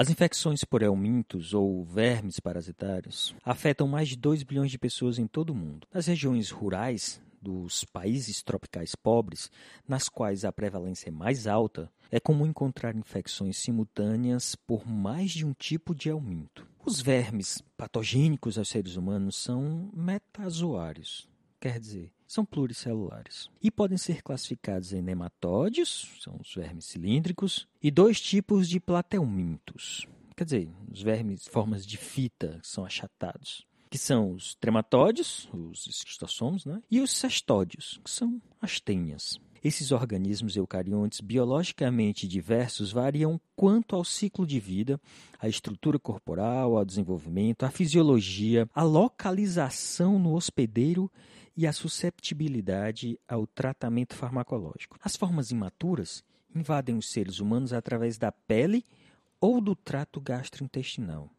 As infecções por helmintos ou vermes parasitários afetam mais de 2 bilhões de pessoas em todo o mundo. Nas regiões rurais dos países tropicais pobres, nas quais a prevalência é mais alta, é comum encontrar infecções simultâneas por mais de um tipo de helminto. Os vermes patogênicos aos seres humanos são metazoários, quer dizer, são pluricelulares e podem ser classificados em nematóides, são os vermes cilíndricos, e dois tipos de platelmintos, quer dizer, os vermes formas de fita que são achatados, que são os trematóides, os esquistossomos, né? e os cestódios, que são as tenhas. Esses organismos eucariontes biologicamente diversos variam quanto ao ciclo de vida, à estrutura corporal, ao desenvolvimento, à fisiologia, à localização no hospedeiro e a susceptibilidade ao tratamento farmacológico. As formas imaturas invadem os seres humanos através da pele ou do trato gastrointestinal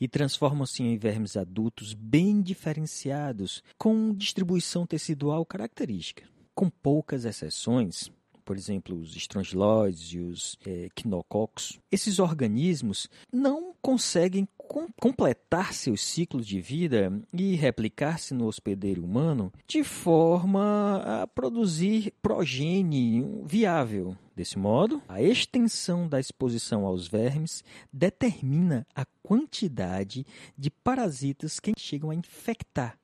e transformam-se em vermes adultos bem diferenciados, com distribuição tecidual característica. Com poucas exceções, por exemplo, os estrongiloides e os é, quinococos, esses organismos não conseguem com completar seus ciclos de vida e replicar-se no hospedeiro humano de forma a produzir progênie viável. Desse modo, a extensão da exposição aos vermes determina a quantidade de parasitas que chegam a infectar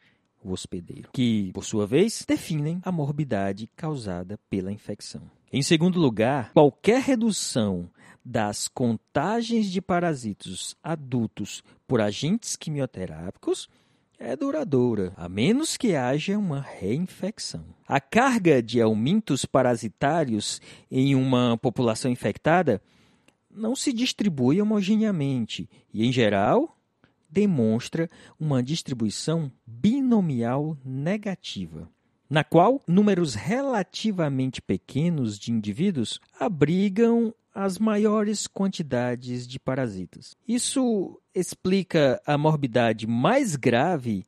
o hospedeiro, que, por sua vez, definem a morbidade causada pela infecção. Em segundo lugar, qualquer redução das contagens de parasitos adultos por agentes quimioterápicos é duradoura, a menos que haja uma reinfecção. A carga de aumentos parasitários em uma população infectada não se distribui homogeneamente e, em geral, demonstra uma distribuição binomial negativa, na qual números relativamente pequenos de indivíduos abrigam as maiores quantidades de parasitas. Isso explica a morbidade mais grave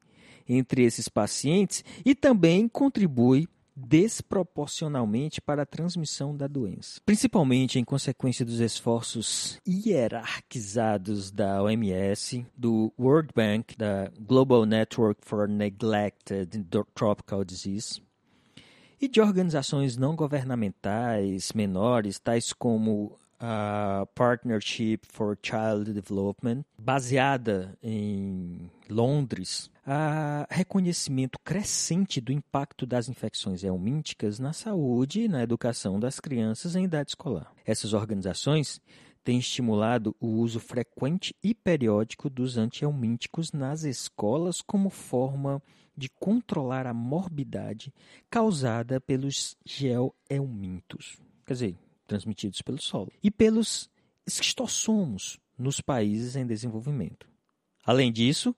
entre esses pacientes e também contribui desproporcionalmente para a transmissão da doença, principalmente em consequência dos esforços hierarquizados da OMS, do World Bank, da Global Network for Neglected Tropical Disease e de organizações não governamentais menores, tais como a Partnership for Child Development, baseada em Londres, há reconhecimento crescente do impacto das infecções helmínticas na saúde e na educação das crianças em idade escolar. Essas organizações têm estimulado o uso frequente e periódico dos antihelmínticos nas escolas como forma de controlar a morbidade causada pelos gelhelmintos. Quer dizer, transmitidos pelo solo, e pelos esquistossomos nos países em desenvolvimento. Além disso,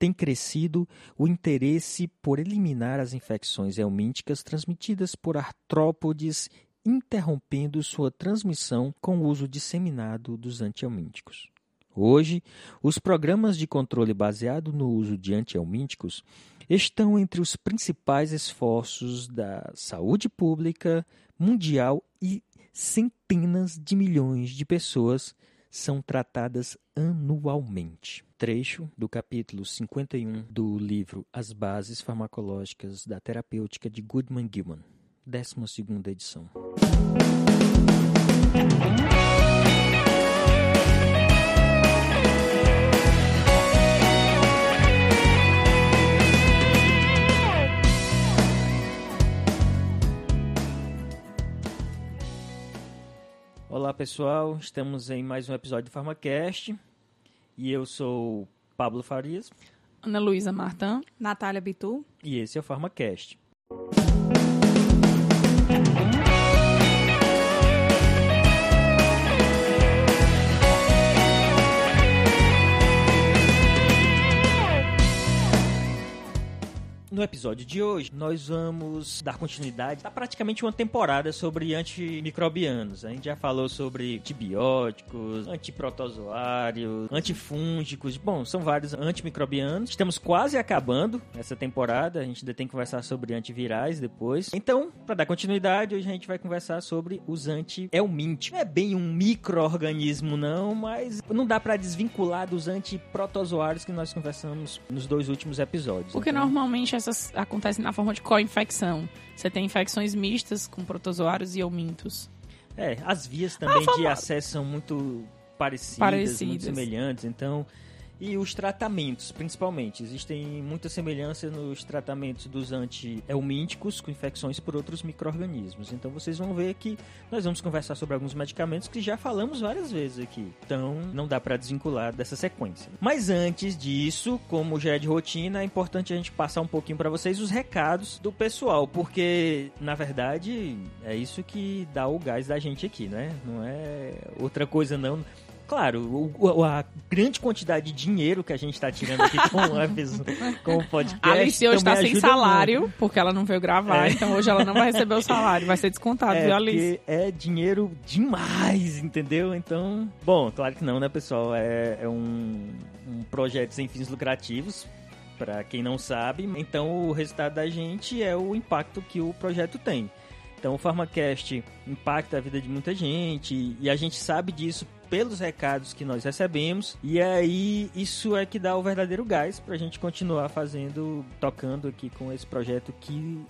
tem crescido o interesse por eliminar as infecções helmínticas transmitidas por artrópodes, interrompendo sua transmissão com o uso disseminado dos antihelmínticos. Hoje, os programas de controle baseado no uso de antihelmínticos estão entre os principais esforços da saúde pública mundial e centenas de milhões de pessoas são tratadas anualmente. Trecho do capítulo 51 do livro As Bases Farmacológicas da Terapêutica de Goodman Gilman, 12 edição. Olá pessoal, estamos em mais um episódio do PharmaCast. E eu sou Pablo Farias, Ana Luísa Martã, Natália Bitu. E esse é o PharmaCast. No episódio de hoje, nós vamos dar continuidade a praticamente uma temporada sobre antimicrobianos. A gente já falou sobre antibióticos, antiprotozoários, antifúngicos. Bom, são vários antimicrobianos. Estamos quase acabando essa temporada. A gente ainda tem que conversar sobre antivirais depois. Então, para dar continuidade, hoje a gente vai conversar sobre os anti-helmintos. Não é bem um microorganismo não, mas não dá para desvincular dos antiprotozoários que nós conversamos nos dois últimos episódios. Porque então... normalmente essas acontecem na forma de co-infecção. Você tem infecções mistas com protozoários e helmintos. É, as vias também de acesso são muito parecidas, parecidas, muito semelhantes, então e os tratamentos, principalmente. Existem muita semelhança nos tratamentos dos anti-helmínticos com infecções por outros micro-organismos. Então vocês vão ver que nós vamos conversar sobre alguns medicamentos que já falamos várias vezes aqui. Então não dá para desvincular dessa sequência. Mas antes disso, como já é de rotina, é importante a gente passar um pouquinho para vocês os recados do pessoal, porque na verdade é isso que dá o gás da gente aqui, né? Não é outra coisa não claro, o, a grande quantidade de dinheiro que a gente está tirando aqui com, com o podcast. A Alice hoje está sem salário, muito. porque ela não veio gravar, é. então hoje ela não vai receber o salário, vai ser descontado, é, viu, Alice? É dinheiro demais, entendeu? Então, bom, claro que não, né, pessoal? É, é um, um projeto sem fins lucrativos para quem não sabe. Então, o resultado da gente é o impacto que o projeto tem. Então, o PharmaCast impacta a vida de muita gente e a gente sabe disso pelos recados que nós recebemos. E aí, isso é que dá o verdadeiro gás pra gente continuar fazendo, tocando aqui com esse projeto que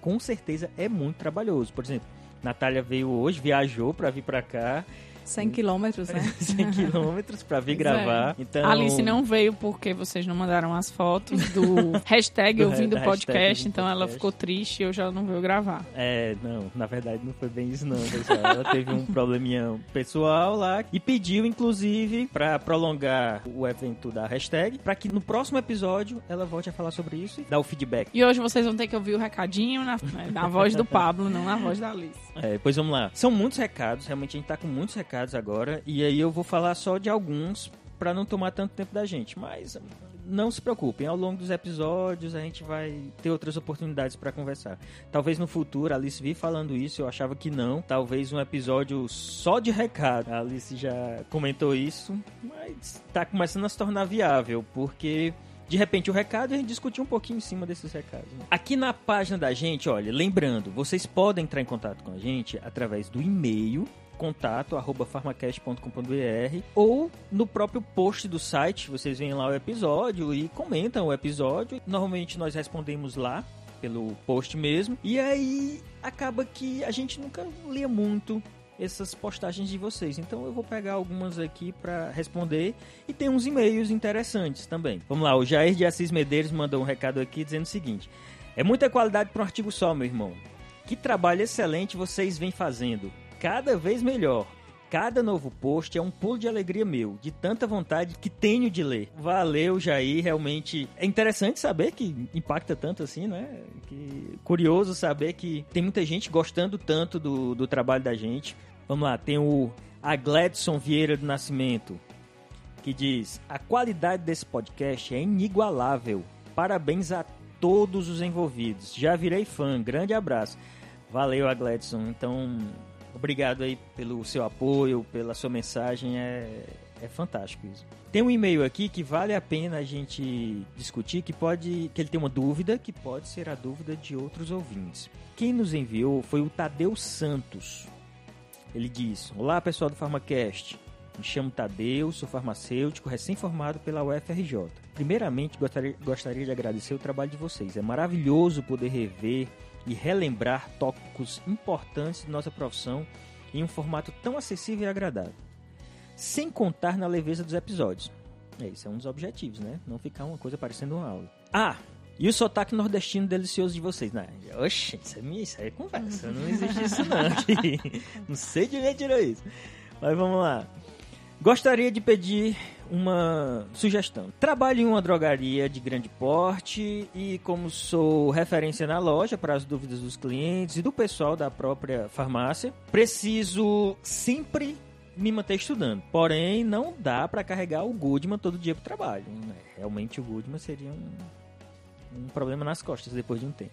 com certeza é muito trabalhoso. Por exemplo, Natália veio hoje, viajou para vir para cá 100 quilômetros, né? 100 quilômetros pra vir gravar. É. Então... Alice não veio porque vocês não mandaram as fotos do hashtag do ouvindo o podcast, então ela ficou triste e hoje ela não veio gravar. É, não, na verdade não foi bem isso não, pessoal. Ela teve um probleminha pessoal lá e pediu, inclusive, pra prolongar o evento da hashtag, pra que no próximo episódio ela volte a falar sobre isso e dar o feedback. E hoje vocês vão ter que ouvir o recadinho na, na voz do Pablo, não na voz da Alice. É, pois vamos lá. São muitos recados, realmente a gente tá com muitos recados recados agora e aí eu vou falar só de alguns para não tomar tanto tempo da gente, mas não se preocupem, ao longo dos episódios a gente vai ter outras oportunidades para conversar. Talvez no futuro, a Alice vi falando isso, eu achava que não. Talvez um episódio só de recado. A Alice já comentou isso, mas está começando a se tornar viável, porque de repente o recado a gente discutir um pouquinho em cima desses recados. Né? Aqui na página da gente, olha, lembrando, vocês podem entrar em contato com a gente através do e-mail contato arroba farmacast.com.br ou no próprio post do site, vocês veem lá o episódio e comentam o episódio. Normalmente nós respondemos lá pelo post mesmo. E aí acaba que a gente nunca lê muito essas postagens de vocês. Então eu vou pegar algumas aqui para responder e tem uns e-mails interessantes também. Vamos lá, o Jair de Assis Medeiros mandou um recado aqui dizendo o seguinte: É muita qualidade para um artigo só, meu irmão. Que trabalho excelente vocês vêm fazendo cada vez melhor. Cada novo post é um pulo de alegria meu, de tanta vontade que tenho de ler. Valeu, Jair, realmente é interessante saber que impacta tanto assim, né? Que curioso saber que tem muita gente gostando tanto do, do trabalho da gente. Vamos lá, tem o a Gladson Vieira do Nascimento, que diz: A qualidade desse podcast é inigualável. Parabéns a todos os envolvidos. Já virei fã. Grande abraço. Valeu, a Gladson. Então, Obrigado aí pelo seu apoio, pela sua mensagem, é, é fantástico isso. Tem um e-mail aqui que vale a pena a gente discutir, que pode, que ele tem uma dúvida, que pode ser a dúvida de outros ouvintes. Quem nos enviou foi o Tadeu Santos. Ele diz: Olá pessoal do PharmaCast, me chamo Tadeu, sou farmacêutico recém-formado pela UFRJ. Primeiramente, gostaria, gostaria de agradecer o trabalho de vocês. É maravilhoso poder rever e relembrar tópicos importantes de nossa profissão em um formato tão acessível e agradável. Sem contar na leveza dos episódios. É, isso é um dos objetivos, né? Não ficar uma coisa parecendo uma aula. Ah, e o sotaque nordestino delicioso de vocês, né? Oxe, isso é, minha, isso é conversa, não existe isso não aqui. não sei de onde tirou isso. Mas vamos lá. Gostaria de pedir uma sugestão. Trabalho em uma drogaria de grande porte e como sou referência na loja para as dúvidas dos clientes e do pessoal da própria farmácia, preciso sempre me manter estudando. Porém, não dá para carregar o Goodman todo dia para o trabalho. Realmente o Goodman seria um um problema nas costas depois de um tempo.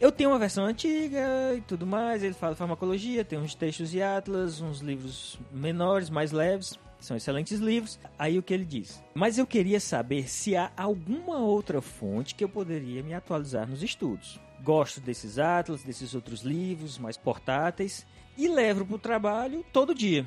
Eu tenho uma versão antiga e tudo mais, ele fala farmacologia, tem uns textos e atlas, uns livros menores, mais leves, são excelentes livros. Aí o que ele diz? Mas eu queria saber se há alguma outra fonte que eu poderia me atualizar nos estudos. Gosto desses atlas, desses outros livros mais portáteis e levo para o trabalho todo dia.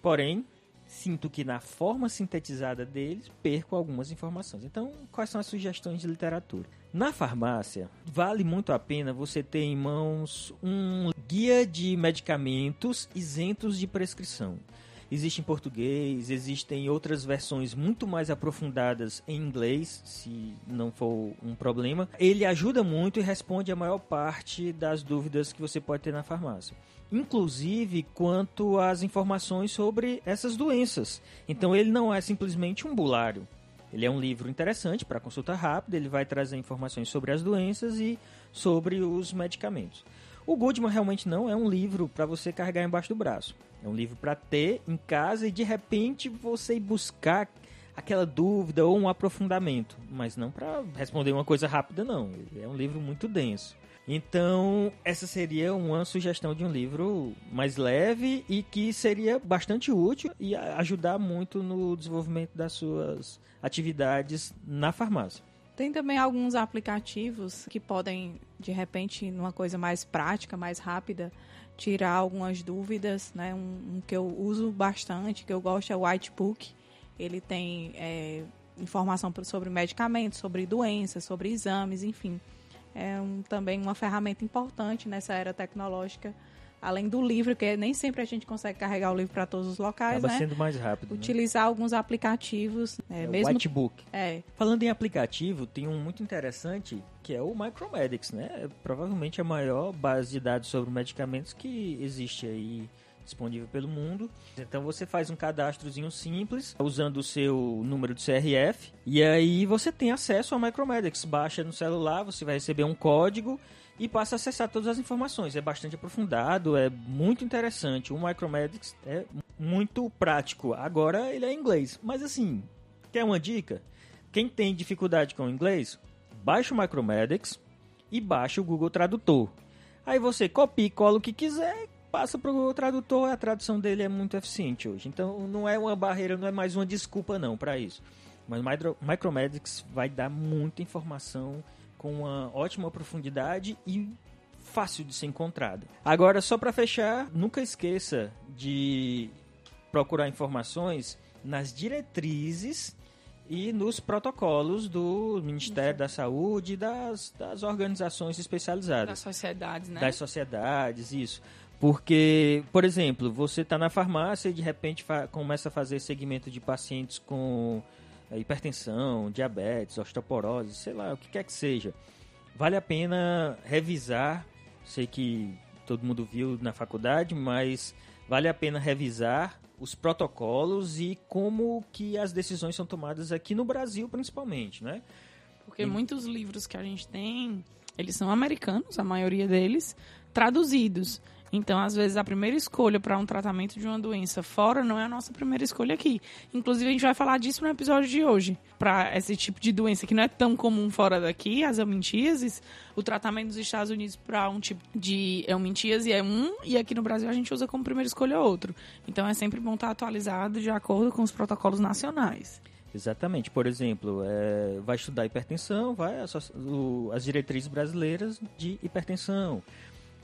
Porém, sinto que na forma sintetizada deles perco algumas informações. Então, quais são as sugestões de literatura? Na farmácia, vale muito a pena você ter em mãos um guia de medicamentos isentos de prescrição. Existe em português, existem outras versões muito mais aprofundadas em inglês, se não for um problema. Ele ajuda muito e responde a maior parte das dúvidas que você pode ter na farmácia inclusive quanto às informações sobre essas doenças. Então ele não é simplesmente um bulário. Ele é um livro interessante para consulta rápida, ele vai trazer informações sobre as doenças e sobre os medicamentos. O Goodman realmente não é um livro para você carregar embaixo do braço. É um livro para ter em casa e de repente você ir buscar aquela dúvida ou um aprofundamento, mas não para responder uma coisa rápida não. É um livro muito denso. Então, essa seria uma sugestão de um livro mais leve e que seria bastante útil e ajudar muito no desenvolvimento das suas atividades na farmácia. Tem também alguns aplicativos que podem, de repente, numa coisa mais prática, mais rápida, tirar algumas dúvidas. Né? Um, um que eu uso bastante, que eu gosto, é o Whitebook. Ele tem é, informação sobre medicamentos, sobre doenças, sobre exames, enfim é um, também uma ferramenta importante nessa era tecnológica. Além do livro, que nem sempre a gente consegue carregar o livro para todos os locais, Acaba né? sendo mais rápido. Né? Utilizar né? alguns aplicativos. É, é mesmo... Whitebook. É. Falando em aplicativo, tem um muito interessante que é o Micromedics, né? É provavelmente a maior base de dados sobre medicamentos que existe aí disponível pelo mundo. Então você faz um cadastrozinho simples usando o seu número de CRF e aí você tem acesso ao Micromedics. Baixa no celular, você vai receber um código e passa a acessar todas as informações. É bastante aprofundado, é muito interessante. O Micromedics é muito prático. Agora ele é em inglês, mas assim, quer uma dica? Quem tem dificuldade com o inglês, baixa o Micromedics e baixa o Google Tradutor. Aí você copia e cola o que quiser, passa para o tradutor, a tradução dele é muito eficiente hoje. Então não é uma barreira, não é mais uma desculpa não para isso. Mas Micromedics vai dar muita informação com uma ótima profundidade e fácil de ser encontrada. Agora, só para fechar, nunca esqueça de procurar informações nas diretrizes e nos protocolos do Ministério da Saúde e das, das organizações especializadas. Das sociedades, né? Das sociedades, isso. Porque, por exemplo, você está na farmácia e de repente começa a fazer segmento de pacientes com hipertensão, diabetes, osteoporose, sei lá, o que quer que seja. Vale a pena revisar, sei que todo mundo viu na faculdade, mas vale a pena revisar os protocolos e como que as decisões são tomadas aqui no Brasil, principalmente, né? Porque e... muitos livros que a gente tem, eles são americanos, a maioria deles, traduzidos. Então, às vezes, a primeira escolha para um tratamento de uma doença fora não é a nossa primeira escolha aqui. Inclusive, a gente vai falar disso no episódio de hoje. Para esse tipo de doença que não é tão comum fora daqui, as eumintíases, o tratamento dos Estados Unidos para um tipo de eumintíase é um, e aqui no Brasil a gente usa como primeira escolha outro. Então, é sempre bom estar atualizado de acordo com os protocolos nacionais. Exatamente. Por exemplo, é, vai estudar hipertensão, vai as, as diretrizes brasileiras de hipertensão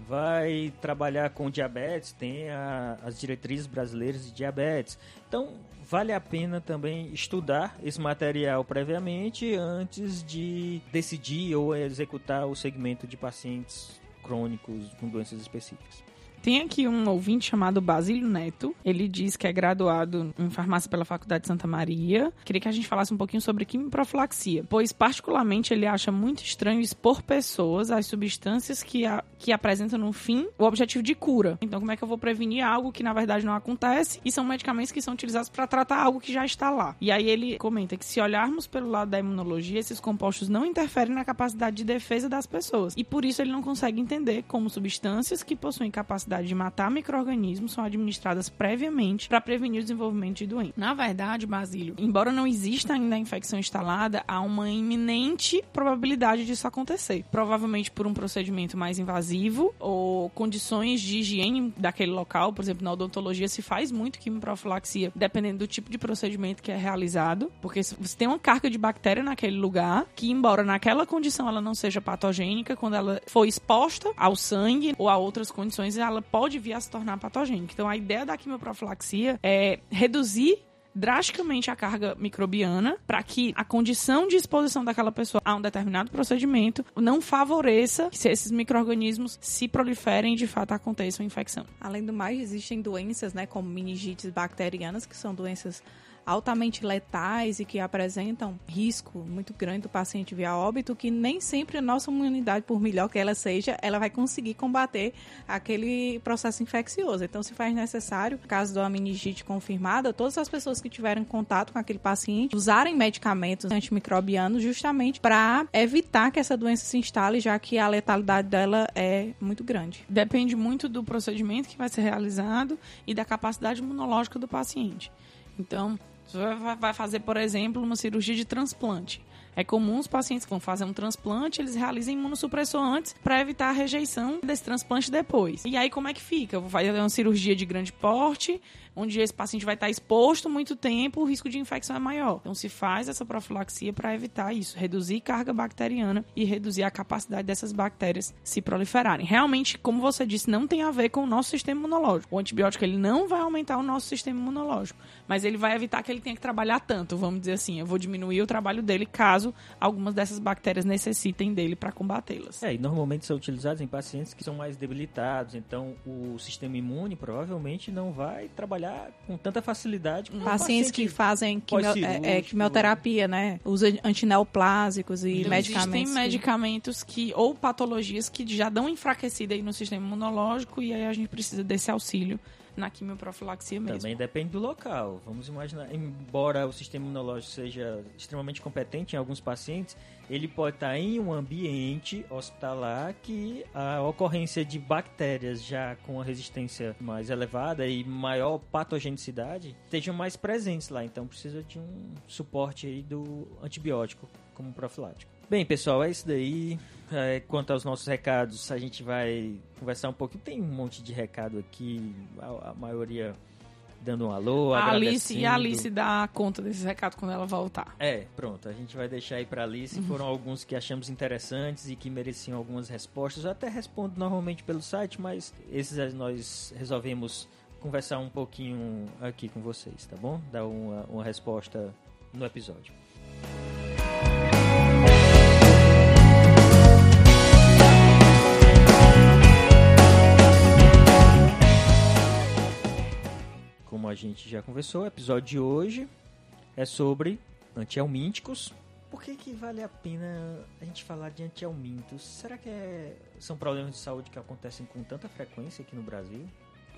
vai trabalhar com diabetes, tem a, as diretrizes brasileiras de diabetes. Então, vale a pena também estudar esse material previamente antes de decidir ou executar o segmento de pacientes crônicos com doenças específicas. Tem aqui um ouvinte chamado Basílio Neto. Ele diz que é graduado em farmácia pela Faculdade de Santa Maria. Queria que a gente falasse um pouquinho sobre quimiprofilaxia, pois, particularmente, ele acha muito estranho expor pessoas às substâncias que, a, que apresentam, no fim, o objetivo de cura. Então, como é que eu vou prevenir algo que, na verdade, não acontece? E são medicamentos que são utilizados para tratar algo que já está lá. E aí ele comenta que, se olharmos pelo lado da imunologia, esses compostos não interferem na capacidade de defesa das pessoas. E por isso ele não consegue entender como substâncias que possuem capacidade capacidade de matar micro-organismos são administradas previamente para prevenir o desenvolvimento de doença. Na verdade, Basílio, embora não exista ainda a infecção instalada, há uma iminente probabilidade disso acontecer. Provavelmente por um procedimento mais invasivo ou condições de higiene daquele local. Por exemplo, na odontologia se faz muito quimioprofilaxia, dependendo do tipo de procedimento que é realizado, porque você tem uma carga de bactéria naquele lugar que, embora naquela condição ela não seja patogênica, quando ela for exposta ao sangue ou a outras condições, ela pode vir a se tornar patogênica. Então, a ideia da quimioprofilaxia é reduzir drasticamente a carga microbiana para que a condição de exposição daquela pessoa a um determinado procedimento não favoreça que esses micro-organismos se proliferem e de fato aconteça uma infecção. Além do mais, existem doenças, né, como meningites bacterianas, que são doenças altamente letais e que apresentam risco muito grande do paciente via óbito, que nem sempre a nossa imunidade, por melhor que ela seja, ela vai conseguir combater aquele processo infeccioso. Então, se faz necessário, caso da meningite confirmada, todas as pessoas que tiverem contato com aquele paciente usarem medicamentos antimicrobianos justamente para evitar que essa doença se instale, já que a letalidade dela é muito grande. Depende muito do procedimento que vai ser realizado e da capacidade imunológica do paciente. Então, você vai fazer, por exemplo, uma cirurgia de transplante. É comum os pacientes que vão fazer um transplante, eles realizem imunossupressor antes para evitar a rejeição desse transplante depois. E aí como é que fica? Eu vou fazer uma cirurgia de grande porte, onde esse paciente vai estar exposto muito tempo, o risco de infecção é maior. Então se faz essa profilaxia para evitar isso, reduzir carga bacteriana e reduzir a capacidade dessas bactérias se proliferarem. Realmente, como você disse, não tem a ver com o nosso sistema imunológico. O antibiótico ele não vai aumentar o nosso sistema imunológico, mas ele vai evitar que ele tenha que trabalhar tanto, vamos dizer assim. Eu vou diminuir o trabalho dele caso algumas dessas bactérias necessitem dele para combatê-las. É, e normalmente são utilizados em pacientes que são mais debilitados, então o sistema imune provavelmente não vai trabalhar com tanta facilidade. Com Pacientes que fazem quimio, é, é, quimioterapia, né? Usa antineoplásicos e então, medicamentos. Existem medicamentos que, ou patologias que já dão enfraquecida aí no sistema imunológico e aí a gente precisa desse auxílio na quimioprofilaxia mesmo. Também depende do local. Vamos imaginar, embora o sistema imunológico seja extremamente competente em alguns pacientes, ele pode estar em um ambiente hospitalar que a ocorrência de bactérias já com a resistência mais elevada e maior patogenicidade estejam mais presentes lá. Então precisa de um suporte aí do antibiótico como profilático. Bem, pessoal, é isso daí. É, quanto aos nossos recados, a gente vai conversar um pouquinho. Tem um monte de recado aqui, a, a maioria dando um alô, a Alice E a Alice dá conta desses recados quando ela voltar. É, pronto. A gente vai deixar aí pra Alice. Uhum. Foram alguns que achamos interessantes e que mereciam algumas respostas. Eu até respondo normalmente pelo site, mas esses nós resolvemos conversar um pouquinho aqui com vocês, tá bom? Dar uma, uma resposta no episódio. A gente já conversou, o episódio de hoje é sobre antielmínticos. Por que, que vale a pena a gente falar de antielmintos? Será que é, são problemas de saúde que acontecem com tanta frequência aqui no Brasil?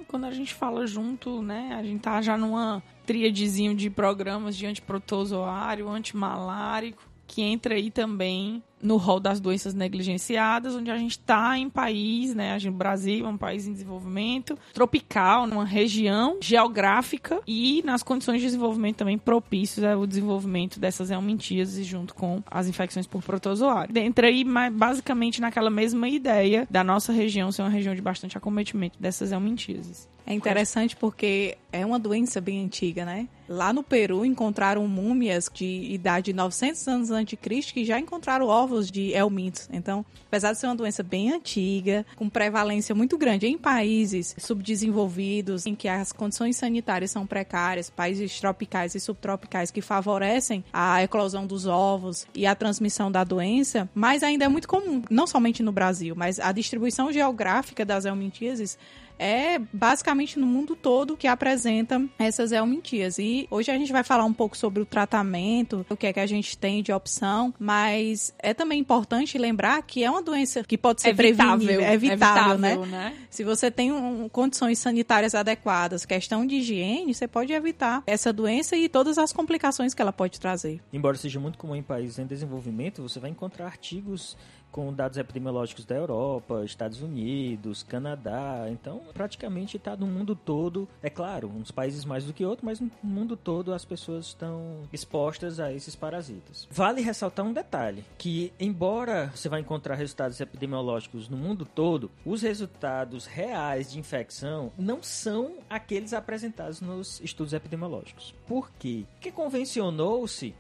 Quando a gente fala junto, né, a gente tá já numa tríadezinho de programas de antiprotozoário, antimalárico, que entra aí também no rol das doenças negligenciadas, onde a gente está em país, né? A gente, Brasil é um país em desenvolvimento tropical, numa região geográfica e nas condições de desenvolvimento também propícios ao desenvolvimento dessas helmintíases junto com as infecções por protozoário. Entra aí basicamente naquela mesma ideia da nossa região ser uma região de bastante acometimento dessas helmintíases. É interessante porque é uma doença bem antiga, né? Lá no Peru encontraram múmias de idade de 900 anos antes de Cristo que já encontraram ovos de helmintos. Então, apesar de ser uma doença bem antiga, com prevalência muito grande em países subdesenvolvidos, em que as condições sanitárias são precárias, países tropicais e subtropicais que favorecem a eclosão dos ovos e a transmissão da doença, mas ainda é muito comum, não somente no Brasil, mas a distribuição geográfica das helmintíases é basicamente no mundo todo que apresenta essas helmintias. E hoje a gente vai falar um pouco sobre o tratamento, o que é que a gente tem de opção, mas é também importante lembrar que é uma doença que pode ser evitável, prevenível, é evitável, né? né? Se você tem um, condições sanitárias adequadas, questão de higiene, você pode evitar essa doença e todas as complicações que ela pode trazer. Embora seja muito comum em países em desenvolvimento, você vai encontrar artigos com dados epidemiológicos da Europa, Estados Unidos, Canadá. Então, praticamente está no mundo todo. É claro, uns países mais do que outros, mas no mundo todo as pessoas estão expostas a esses parasitas. Vale ressaltar um detalhe, que embora você vai encontrar resultados epidemiológicos no mundo todo, os resultados reais de infecção não são aqueles apresentados nos estudos epidemiológicos. Por quê? Porque convencionou-se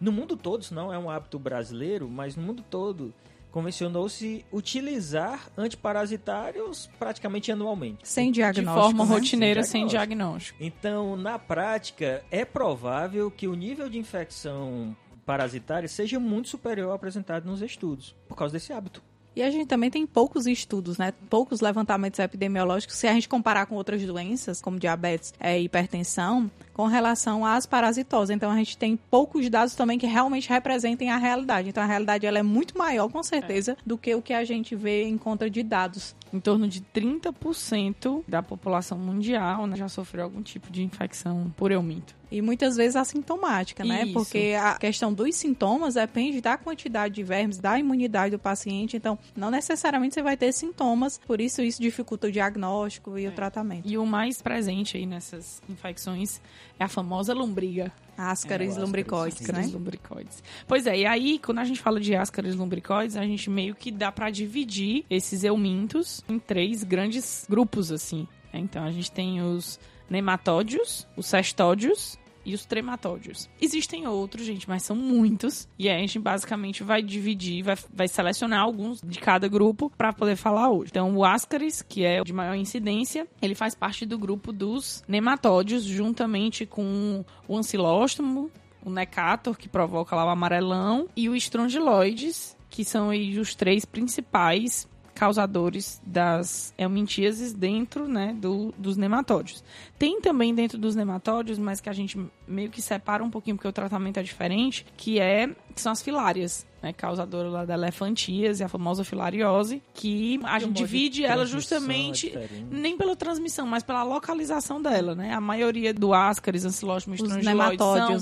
no mundo todo, isso não é um hábito brasileiro, mas no mundo todo, convencionou-se utilizar antiparasitários praticamente anualmente. Sem diagnóstico. De forma né? rotineira, Sem sem diagnóstico. Então, na prática, é provável que o nível de infecção parasitária seja muito superior ao apresentado nos estudos, por causa desse hábito. E a gente também tem poucos estudos, né? Poucos levantamentos epidemiológicos, se a gente comparar com outras doenças, como diabetes e hipertensão, com relação às parasitoses. Então a gente tem poucos dados também que realmente representem a realidade. Então a realidade ela é muito maior, com certeza, do que o que a gente vê em conta de dados. Em torno de 30% da população mundial né, já sofreu algum tipo de infecção por euminto. E muitas vezes assintomática, né? Isso. Porque a questão dos sintomas depende da quantidade de vermes, da imunidade do paciente. Então, não necessariamente você vai ter sintomas, por isso isso dificulta o diagnóstico e o tratamento. E o mais presente aí nessas infecções é a famosa lombriga. Ascaris É, lumbricoides, né? Lumbricoides. Pois é, e aí, quando a gente fala de ascaris lumbricoides, a gente meio que dá pra dividir esses eumintos em três grandes grupos, assim. Então, a gente tem os nematódios, os cestódios e os trematódios. Existem outros, gente, mas são muitos. E a gente basicamente vai dividir, vai, vai selecionar alguns de cada grupo para poder falar hoje. Então, o Ascaris, que é o de maior incidência, ele faz parte do grupo dos nematódios, juntamente com o ancilóstomo, o necator, que provoca lá o amarelão, e o estrongiloides, que são os três principais causadores das helmintíases dentro né, do, dos nematódios. Tem também dentro dos nematódios, mas que a gente meio que separa um pouquinho porque o tratamento é diferente, que é que são as filárias, né, causadora lá da elefantíase, a famosa filariose, que a gente divide ela é justamente diferente. nem pela transmissão, mas pela localização dela, né? A maioria do Ascaris, Ancilóstomo e Os são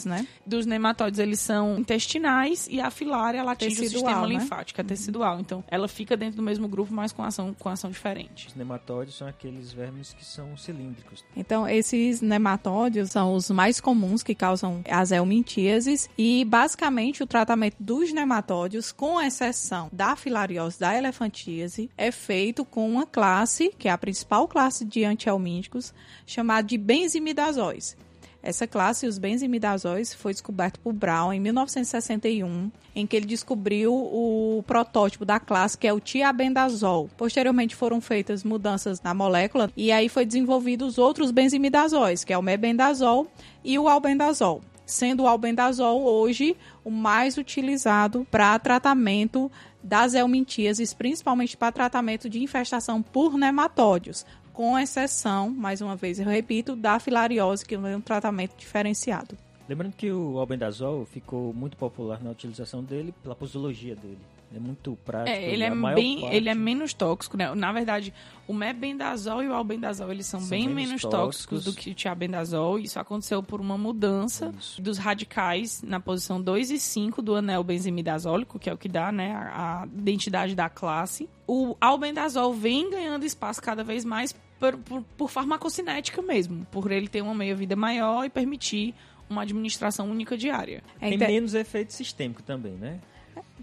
né? dos nematóides eles são intestinais e a filária ela atinge o Tecidual, sistema né? linfático, é tecidual. Então, ela fica dentro do mesmo grupo, mas com ação com ação diferente. Os nematóides são aqueles vermes que são cilíndricos. Então, esses nematódios são os mais comuns que causam as helmintíases e, basicamente, o tratamento dos nematódios, com exceção da filariose da elefantíase, é feito com uma classe, que é a principal classe de antihelmínticos, chamada de benzimidazóis. Essa classe, os benzimidazóis, foi descoberto por Brown em 1961, em que ele descobriu o protótipo da classe, que é o tiabendazol. Posteriormente foram feitas mudanças na molécula e aí foi desenvolvido os outros benzimidazóis, que é o mebendazol e o albendazol. Sendo o albendazol hoje o mais utilizado para tratamento das helmintíases, principalmente para tratamento de infestação por nematódios, com exceção, mais uma vez eu repito, da filariose, que é um tratamento diferenciado. Lembrando que o albendazol ficou muito popular na utilização dele pela posologia dele. É muito prático. É, ele é maior bem, parte- ele é menos tóxico, né? Na verdade, o mebendazol e o albendazol, eles são, São bem menos menos tóxicos. tóxicos do que o tiabendazol. Isso aconteceu por uma mudança Isso. dos radicais na posição 2 e 5 do anel benzimidazólico, que é o que dá, né, a, a identidade da classe. O albendazol vem ganhando espaço cada vez mais por, por, por farmacocinética mesmo, por ele ter uma meia-vida maior e permitir uma administração única diária. É Tem menos efeito sistêmico também, né?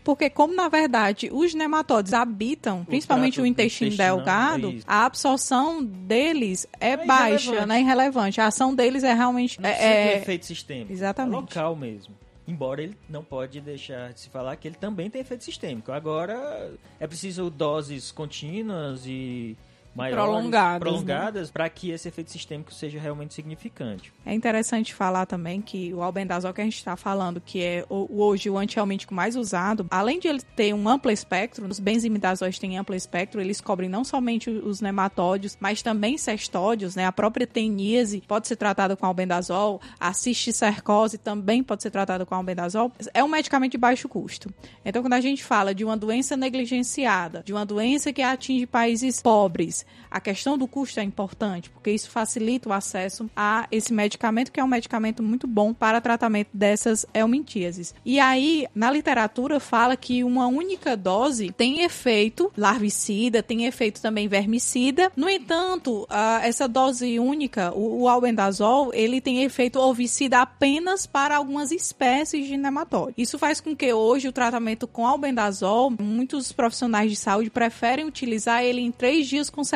Porque como, na verdade, os nematóios habitam, principalmente trato o intestino intestinal, delgado, é a absorção deles é, É baixa, irrelevante. né? Irrelevante. A ação deles é realmente... Não é- é- efeito sistêmico. Exatamente. É local mesmo. Embora ele não pode deixar de se falar que ele também tem efeito sistêmico. Agora é preciso doses contínuas e maiores, Prolongadas, prolongadas para que esse efeito sistêmico seja realmente significante. É interessante falar também que o albendazol que a gente está falando, que é o- hoje o antihelmíntico mais usado, além de ele ter um amplo espectro, os benzimidazóis têm amplo espectro, eles cobrem não somente os nematódios, mas também cestódios, né? A própria teníase pode ser tratada com albendazol, a cisticercose também pode ser tratada com albendazol. É um medicamento de baixo custo. Então, quando a gente fala de uma doença negligenciada, de uma doença que atinge países pobres, a questão do custo é importante, porque isso facilita o acesso a esse medicamento, que é um medicamento muito bom para tratamento dessas helmintíases. E aí, na literatura, fala que uma única dose tem efeito larvicida, tem efeito também vermicida. No entanto, essa dose única, o, albendazol, ele tem efeito ovicida apenas para algumas espécies de nematóide. Isso faz com que hoje o tratamento com albendazol, muitos profissionais de saúde preferem utilizar ele em três dias consecutivos,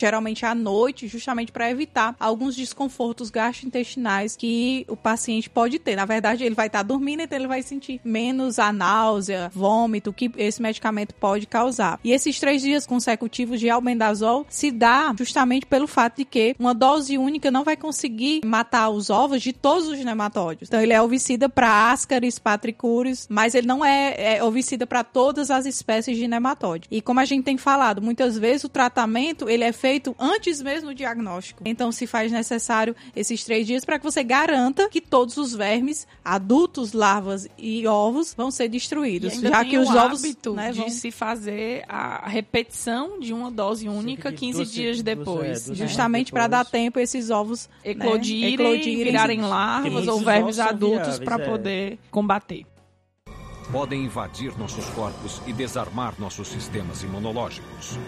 geralmente à noite, justamente para evitar alguns desconfortos gastrointestinais que o paciente pode ter. Na verdade, ele vai estar tá dormindo, então ele vai sentir menos a náusea, vômito que esse medicamento pode causar. E esses três dias consecutivos de albendazol se dá justamente pelo fato de que uma dose única não vai conseguir matar os ovos de todos os nematóides. Então, ele é ovicida para ascaris, patricúrios, mas ele não é, é ovicida para todas as espécies de nematóide. E como a gente tem falado, muitas vezes o tratamento ele é feito antes mesmo do diagnóstico. Então, se faz necessário esses três dias para que você garanta que todos os vermes, adultos, larvas e ovos, vão ser destruídos. Já que os ovos né, de vão... se fazer a repetição de uma dose única 15 dias depois. É, justamente para dar tempo esses ovos eclodirem, né, eclodirem virarem larvas ou vermes adultos para é. poder combater. Podem invadir nossos corpos e desarmar nossos sistemas imunológicos.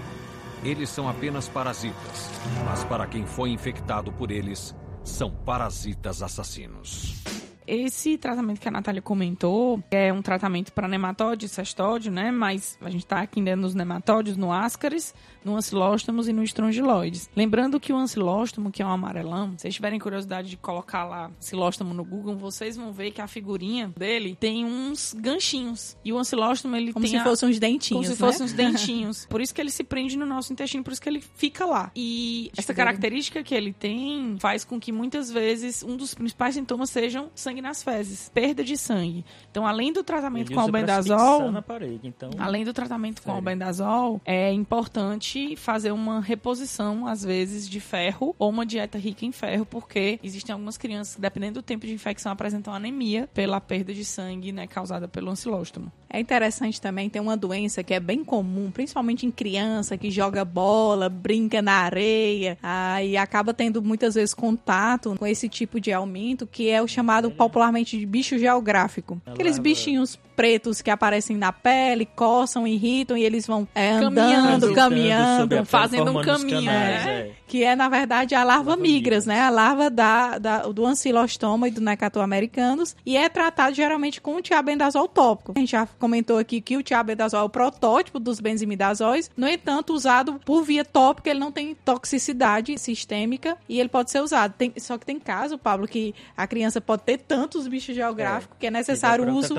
Eles são apenas parasitas, mas para quem foi infectado por eles, são parasitas assassinos. Esse tratamento que a Natália comentou é um tratamento para nematóide, cestódio, né? Mas a gente está aqui ainda nos nematóides, no ascaris, no ancilóstomos e no estrongiloides. Lembrando que o ancilóstomo, que é um amarelão, se vocês tiverem curiosidade de colocar lá ancilóstomo no Google, vocês vão ver que a figurinha dele tem uns ganchinhos. E o ancilóstomo, ele como tem... Como se fossem uns dentinhos, Como se né? fossem uns dentinhos. por isso que ele se prende no nosso intestino, por isso que ele fica lá. E essa característica que ele tem faz com que muitas vezes um dos principais sintomas sejam sangue nas fezes, perda de sangue. Então, além do tratamento com albendazol, parede, então... além do tratamento Sério? com albendazol, é importante fazer uma reposição às vezes de ferro ou uma dieta rica em ferro, porque existem algumas crianças que dependendo do tempo de infecção apresentam anemia pela perda de sangue, né, causada pelo ancilóstomo. É interessante também ter uma doença que é bem comum, principalmente em criança que joga bola, brinca na areia, aí acaba tendo muitas vezes contato com esse tipo de aumento, que é o chamado popularmente de bicho geográfico. Aqueles bichinhos pretos que aparecem na pele, coçam, irritam e eles vão é, andando, caminhando, fazendo um caminho, canais, né? É. Que é, na verdade, a larva, larva migras, migras, né? A larva da, da, do ancilostoma e do necator americanos e é tratado geralmente com o tiabendazol tópico. A gente já comentou aqui que o tiabendazol é o protótipo dos benzimidazóis, no entanto, usado por via tópica, ele não tem toxicidade sistêmica e ele pode ser usado. Tem, só que tem caso, Pablo, que a criança pode ter tantos bichos geográficos é, que é necessário o uso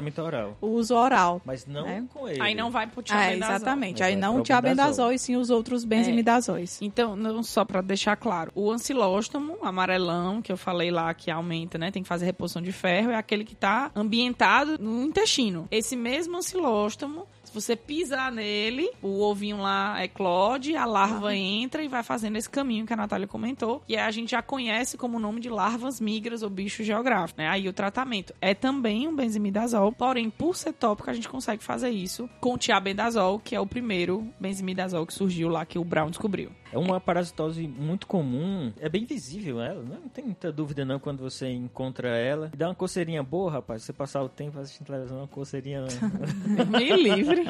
o uso oral. Mas não né? com ele. Aí não vai pro tiabendazol. É, exatamente. Aí não o tiabendazol e sim os outros benzimidazóis. É. Então, não só para deixar claro, o ancilóstomo amarelão, que eu falei lá que aumenta, né, tem que fazer reposição de ferro, é aquele que está ambientado no intestino. Esse mesmo ancilóstomo você pisar nele, o ovinho lá eclode, a larva entra e vai fazendo esse caminho que a Natália comentou. E aí a gente já conhece como nome de larvas migras ou bicho geográfico, né? Aí o tratamento é também um benzimidazol, porém, por ser tópico, a gente consegue fazer isso com o tiabendazol, que é o primeiro benzimidazol que surgiu lá, que o Brown descobriu. É uma parasitose muito comum, é bem visível ela, né? não tem muita dúvida não quando você encontra ela. Dá uma coceirinha boa, rapaz, você passar o tempo assistindo televisão, uma coceirinha... Meio livre.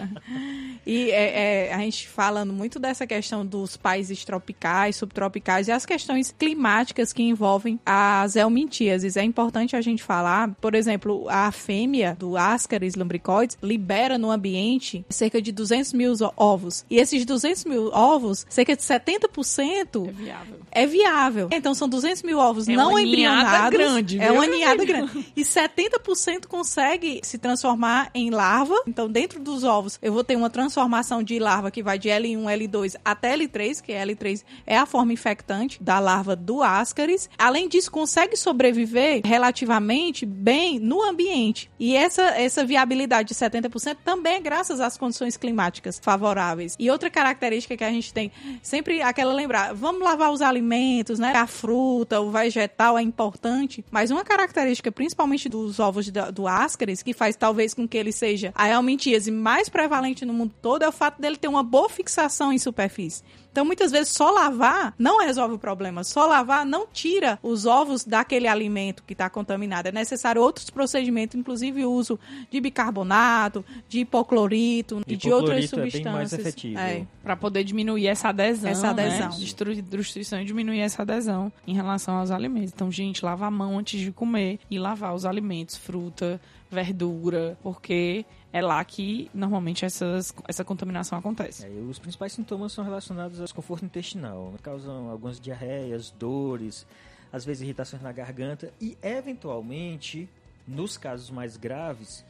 e é, é, a gente falando muito dessa questão dos países tropicais, subtropicais e as questões climáticas que envolvem as helmintíases. É importante a gente falar, por exemplo, a fêmea do Ascaris lumbricoides libera no ambiente cerca de 200 mil ovos. E esses 200 mil ovos, cerca de 70 70% é viável. É viável. Então são 200 mil ovos é não uma embrionados. grande, é uma ninhada grande. E 70% consegue se transformar em larva. Então dentro dos ovos eu vou ter uma transformação de larva que vai de L1, L2 até L3, que é L3 é a forma infectante da larva do Ascaris. Além disso, consegue sobreviver relativamente bem no ambiente. E essa, essa viabilidade de 70% também é graças às condições climáticas favoráveis. E outra característica que a gente tem sempre aquela lembrar, vamos lavar os alimentos, né? A fruta, o vegetal é importante, mas uma característica, principalmente dos ovos do, Ascaris, que faz talvez com que ele seja a helmintíase mais prevalente no mundo todo, é o fato dele ter uma boa fixação em superfície. Então, muitas vezes, só lavar não resolve o problema. Só lavar não tira os ovos daquele alimento que está contaminado. É necessário outros procedimentos, inclusive o uso de bicarbonato, de hipoclorito e de outras substâncias. É mais efetivo. É. Para poder diminuir essa adesão. Essa adesão. Né? Destruição e diminuir essa adesão em relação aos alimentos. Então, gente, lava a mão antes de comer e lavar os alimentos, fruta, verdura, porque é lá que normalmente essas, essa contaminação acontece. É, os principais sintomas são relacionados ao desconforto intestinal, causam algumas diarreias, dores, às vezes irritações na garganta e, eventualmente, nos casos mais graves,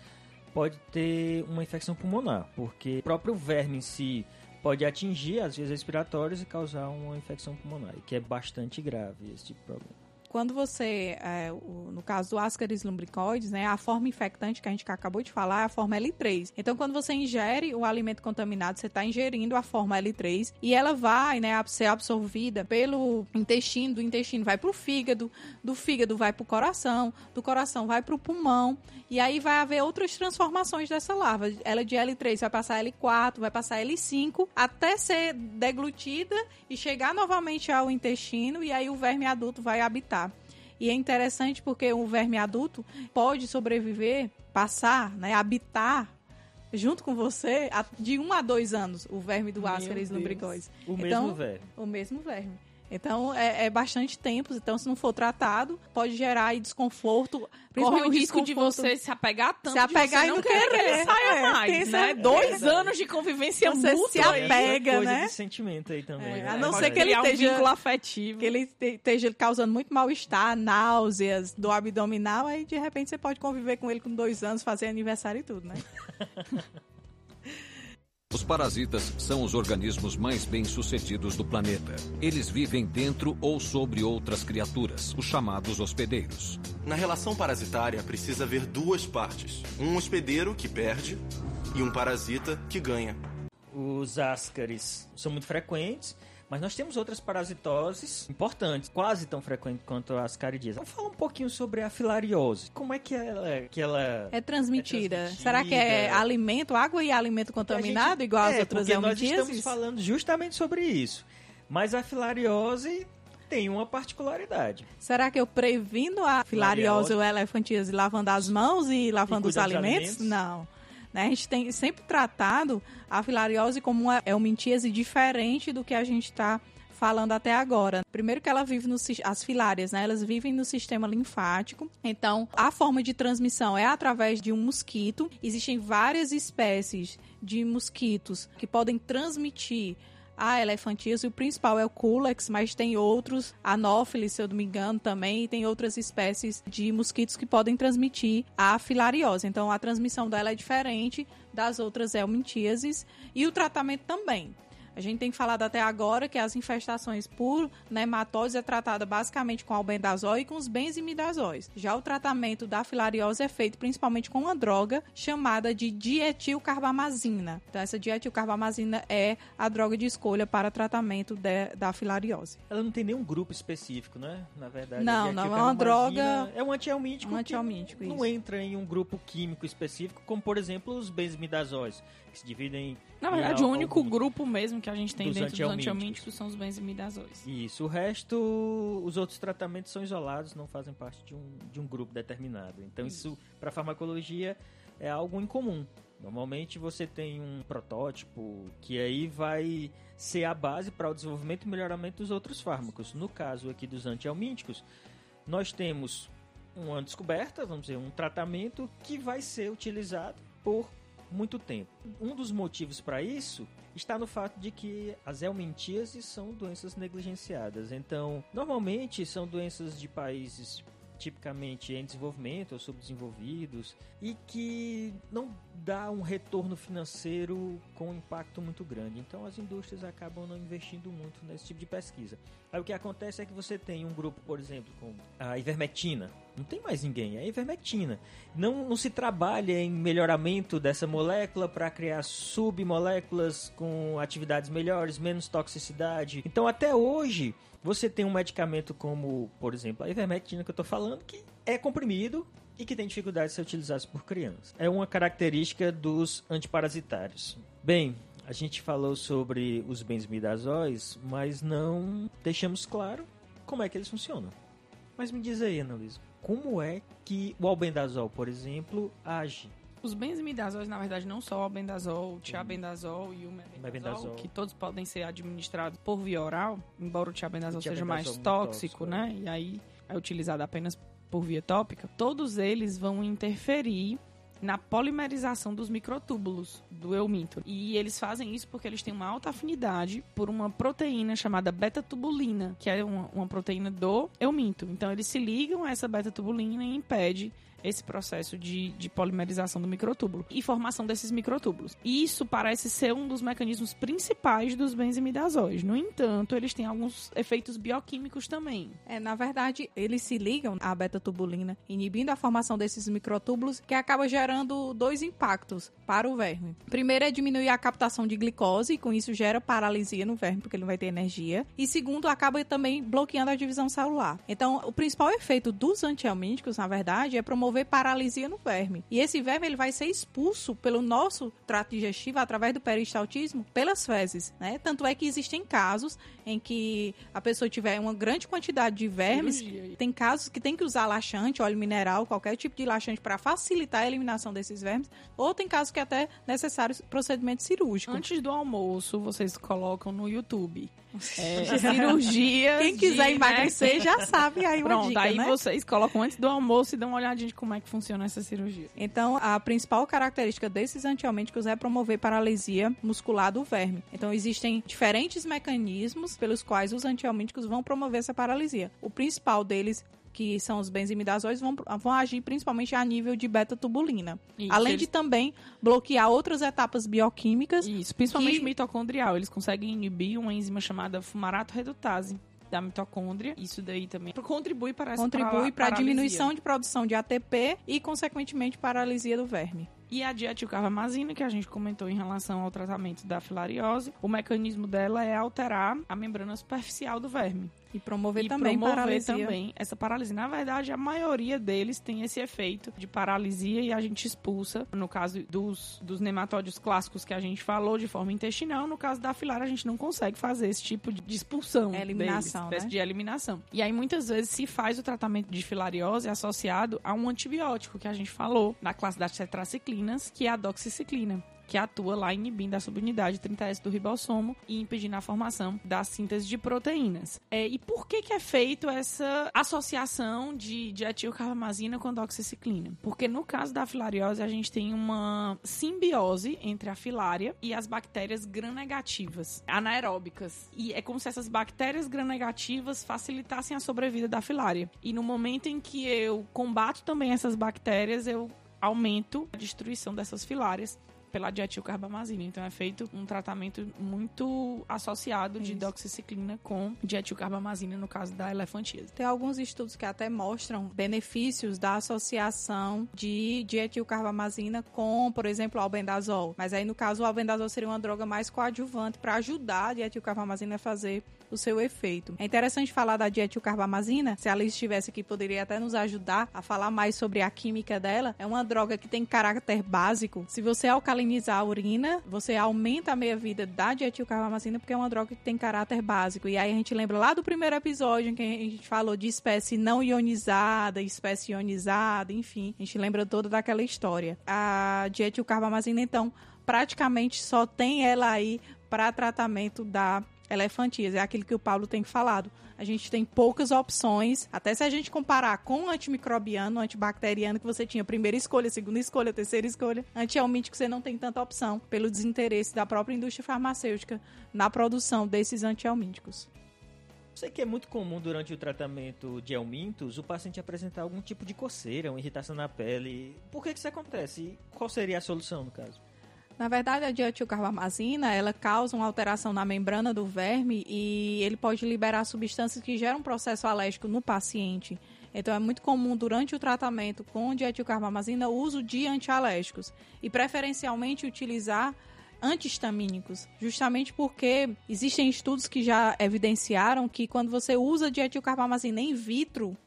pode ter uma infecção pulmonar, porque o próprio verme em si pode atingir as vias respiratórias e causar uma infecção pulmonar, que é bastante grave esse tipo de problema quando você, é, o, no caso do Ascaris lumbricoides, né, a forma infectante que a gente acabou de falar é a forma L3. Então, quando você ingere o alimento contaminado, você está ingerindo a forma L3 e ela vai, né, ser absorvida pelo intestino, do intestino vai para o fígado, do fígado vai para o coração, do coração vai para o pulmão e aí vai haver outras transformações dessa larva. Ela de L3 vai passar L4, vai passar L5, até ser deglutida e chegar novamente ao intestino e aí o verme adulto vai habitar e é interessante porque o verme adulto pode sobreviver, passar, né, habitar junto com você de um a dois anos, o verme do Ascaris lumbricoides. O então, mesmo verme. O mesmo verme. Então é, é, bastante tempo. Então, se não for tratado, pode gerar desconforto. Corre o risco de você se apegar tanto. Se apegar e não querer. Que ele saia é, mais, né? Dois anos de convivência você mútua. se apega, coisa né? de sentimento aí também. É, né? A não ser que ele esteja. Um vínculo afetivo. Que ele esteja causando muito mal-estar, náuseas, do abdominal. Aí, de repente, você pode conviver com ele com dois anos, fazer aniversário e tudo, né? Os parasitas são os organismos mais bem-sucedidos do planeta. Eles vivem dentro ou sobre outras criaturas, os chamados hospedeiros. Na relação parasitária, precisa haver duas partes: um hospedeiro que perde e um parasita que ganha. Os ascaris são muito frequentes mas nós temos outras parasitoses importantes, quase tão frequentes quanto as caridias. Vamos falar um pouquinho sobre a filariose. Como é que ela, que ela é, transmitida? é transmitida? Será que é alimento, água e alimento contaminado, gente, igual as é, outras nós estamos falando justamente sobre isso. Mas a filariose tem uma particularidade. Será que eu previno a filariose ou elefantíase lavando as mãos e lavando e os alimentos? alimentos? Não. Né? A gente tem sempre tratado a filariose como uma eumintíase diferente do que a gente está falando até agora. Primeiro que ela vive nos as filárias, né? Elas vivem no sistema linfático. Então, a forma de transmissão é através de um mosquito. Existem várias espécies de mosquitos que podem transmitir a elefantíase, o principal é o Culex, mas tem outros, anófilis, se eu não me engano, também, e tem outras espécies de mosquitos que podem transmitir a filariose. Então, a transmissão dela é diferente das outras helmintíases e o tratamento também. A gente tem falado até agora que as infestações por nematóides é tratada basicamente com albendazol e com os benzimidazóis. Já o tratamento da filariose é feito principalmente com uma droga chamada de dietilcarbamazina. Então essa dietilcarbamazina é a droga de escolha para tratamento de, da filariose. Ela não tem nenhum grupo específico, né? Na verdade, não, não é uma droga. É um antihelmíntico. Um não entra em um grupo químico específico, como por exemplo os benzimidazóis, que se dividem na verdade, o único grupo mesmo que a gente tem dos dentro dos antihelmínticos são os benzimidazóis. Isso. O resto, os outros tratamentos são isolados, não fazem parte de um, de um grupo determinado. Então, isso, isso para farmacologia, é algo incomum. Normalmente você tem um protótipo que aí vai ser a base para o desenvolvimento e melhoramento dos outros fármacos. No caso aqui dos antihelmínticos, nós temos uma descoberta, vamos dizer, um tratamento que vai ser utilizado por muito tempo. Um dos motivos para isso está no fato de que as helmintíases são doenças negligenciadas. Então, normalmente são doenças de países tipicamente em desenvolvimento ou subdesenvolvidos e que não dá um retorno financeiro com impacto muito grande. Então as indústrias acabam não investindo muito nesse tipo de pesquisa. Aí o que acontece é que você tem um grupo, por exemplo, com a ivermectina. Não tem mais ninguém, é a ivermectina. Não, não se trabalha em melhoramento dessa molécula para criar submoléculas com atividades melhores, menos toxicidade. Então até hoje você tem um medicamento como, por exemplo, a ivermectina que eu estou falando, que é comprimido e que tem dificuldade de ser utilizado por crianças. É uma característica dos antiparasitários. Bem, A gente falou sobre os benzimidazóis, mas não deixamos claro como é que eles funcionam. Mas me diz aí, Analisa, como é que o albendazol, por exemplo, age? Os benzimidazóis, na verdade, não só o albendazol, o tiabendazol e o mebendazol, que todos podem ser administrados por via oral, embora o tiabendazol O seja mais é muito tóxico, tóxico, né? E aí é utilizado apenas por via tópica. Todos eles vão interferir na polimerização dos microtúbulos do euminto. E eles fazem isso porque eles têm uma alta afinidade por uma proteína chamada beta-tubulina, que é uma, uma proteína do euminto. Então eles se ligam a essa beta-tubulina e impede esse processo de, de polimerização do microtúbulo e formação desses microtúbulos. Isso parece ser um dos mecanismos principais dos benzimidazóis. No entanto, eles têm alguns efeitos bioquímicos também. É, na verdade, eles se ligam à beta-tubulina, inibindo a formação desses microtúbulos, que acaba gerando dois impactos para o verme. Primeiro é diminuir a captação de glicose, e com isso gera paralisia no verme, porque ele não vai ter energia. E segundo, acaba também bloqueando a divisão celular. Então, o principal efeito dos antihelmínticos, na verdade, é promover paralisia no verme. E esse verme ele vai ser expulso pelo nosso trato digestivo através do peristaltismo pelas fezes, né? Tanto é que existem casos em que a pessoa tiver uma grande quantidade de vermes Cirurgia. tem casos que tem que usar laxante, óleo mineral, qualquer tipo de laxante para facilitar a eliminação desses vermes, ou tem casos que é até necessário procedimento cirúrgico. Antes do almoço, vocês colocam no YouTube. É, cirurgia. Quem quiser de, emagrecer né? já sabe aí uma Pronto, dica, aí né? vocês colocam antes do almoço e dão uma olhadinha de como é que funciona essa cirurgia. Então, a principal característica desses antihelmínticos é promover paralisia muscular do verme. Então, existem diferentes mecanismos pelos quais os antihelmínticos vão promover essa paralisia. O principal deles que são os benzimidazóis, vão, vão agir principalmente a nível de beta-tubulina. Isso, Além eles- de também bloquear outras etapas bioquímicas Isso, principalmente que- mitocondrial. Eles conseguem inibir uma enzima chamada fumarato redutase da mitocôndria. Isso daí também contribui para essa contribui para a diminuição de produção de ATP e, consequentemente, paralisia do verme. E a dietilcarbamazina, que a gente comentou em relação ao tratamento da filariose, o mecanismo dela é alterar a membrana superficial do verme. E promover e também promover paralisia. também essa paralisia. Na verdade, a maioria deles tem esse efeito de paralisia e a gente expulsa, no caso dos, dos nematóides clássicos que a gente falou, de forma intestinal. No caso da filária, a gente não consegue fazer esse tipo de expulsão. É eliminação, deles, né? de eliminação. E aí, muitas vezes, se faz o tratamento de filariose associado a um antibiótico que a gente falou, na classe das tetraciclinas, que é a doxiciclina que atua lá inibindo a subunidade 30S do ribossomo e impedindo a formação da síntese de proteínas. É, e por que que é feito essa associação de dietilcarbamazina com doxiciclina? Porque no caso da filariose a gente tem uma simbiose entre a filária e as bactérias gram-negativas, anaeróbicas. E é como se essas bactérias gram-negativas facilitassem a sobrevida da filária. E no momento em que eu combato também essas bactérias, eu aumento a destruição dessas filárias pela dietilcarbamazina. Então é feito um tratamento muito associado de Isso. doxiciclina com dietilcarbamazina no caso da elefantíase. Tem alguns estudos que até mostram benefícios da associação de dietilcarbamazina com, por exemplo, albendazol. Mas aí, no caso, o albendazol seria uma droga mais coadjuvante para ajudar a dietilcarbamazina a fazer o seu efeito. É interessante falar da dietilcarbamazina. Se a Alice estivesse aqui, poderia até nos ajudar a falar mais sobre a química dela. É uma droga que tem caráter básico. Se você alcalinizar a urina, você aumenta a meia-vida da dietilcarbamazina, porque é uma droga que tem caráter básico. E aí a gente lembra lá do primeiro episódio em que a gente falou de espécie não ionizada, espécie ionizada, enfim. A gente lembra toda daquela história. A dietilcarbamazina, então, praticamente só tem ela aí para tratamento da elefantíase. É aquilo que o Paulo tem falado. A gente tem poucas opções, até se a gente comparar com o antimicrobiano, o antibacteriano, que você tinha primeira escolha, segunda escolha, terceira escolha, antihelmíntico você não tem tanta opção, pelo desinteresse da própria indústria farmacêutica na produção desses antihelmínticos. Sei que é muito comum durante o tratamento de helmintos o paciente apresentar algum tipo de coceira, uma irritação na pele. Por que que isso acontece? E qual seria a solução no caso? Na verdade, a dietilcarbamazina, ela causa uma alteração na membrana do verme e ele pode liberar substâncias que geram um processo alérgico no paciente. Então, é muito comum durante o tratamento com dietilcarbamazina o uso de antialérgicos e preferencialmente utilizar antihistamínicos, justamente porque existem estudos que já evidenciaram que quando você usa dietilcarbamazina in vitro,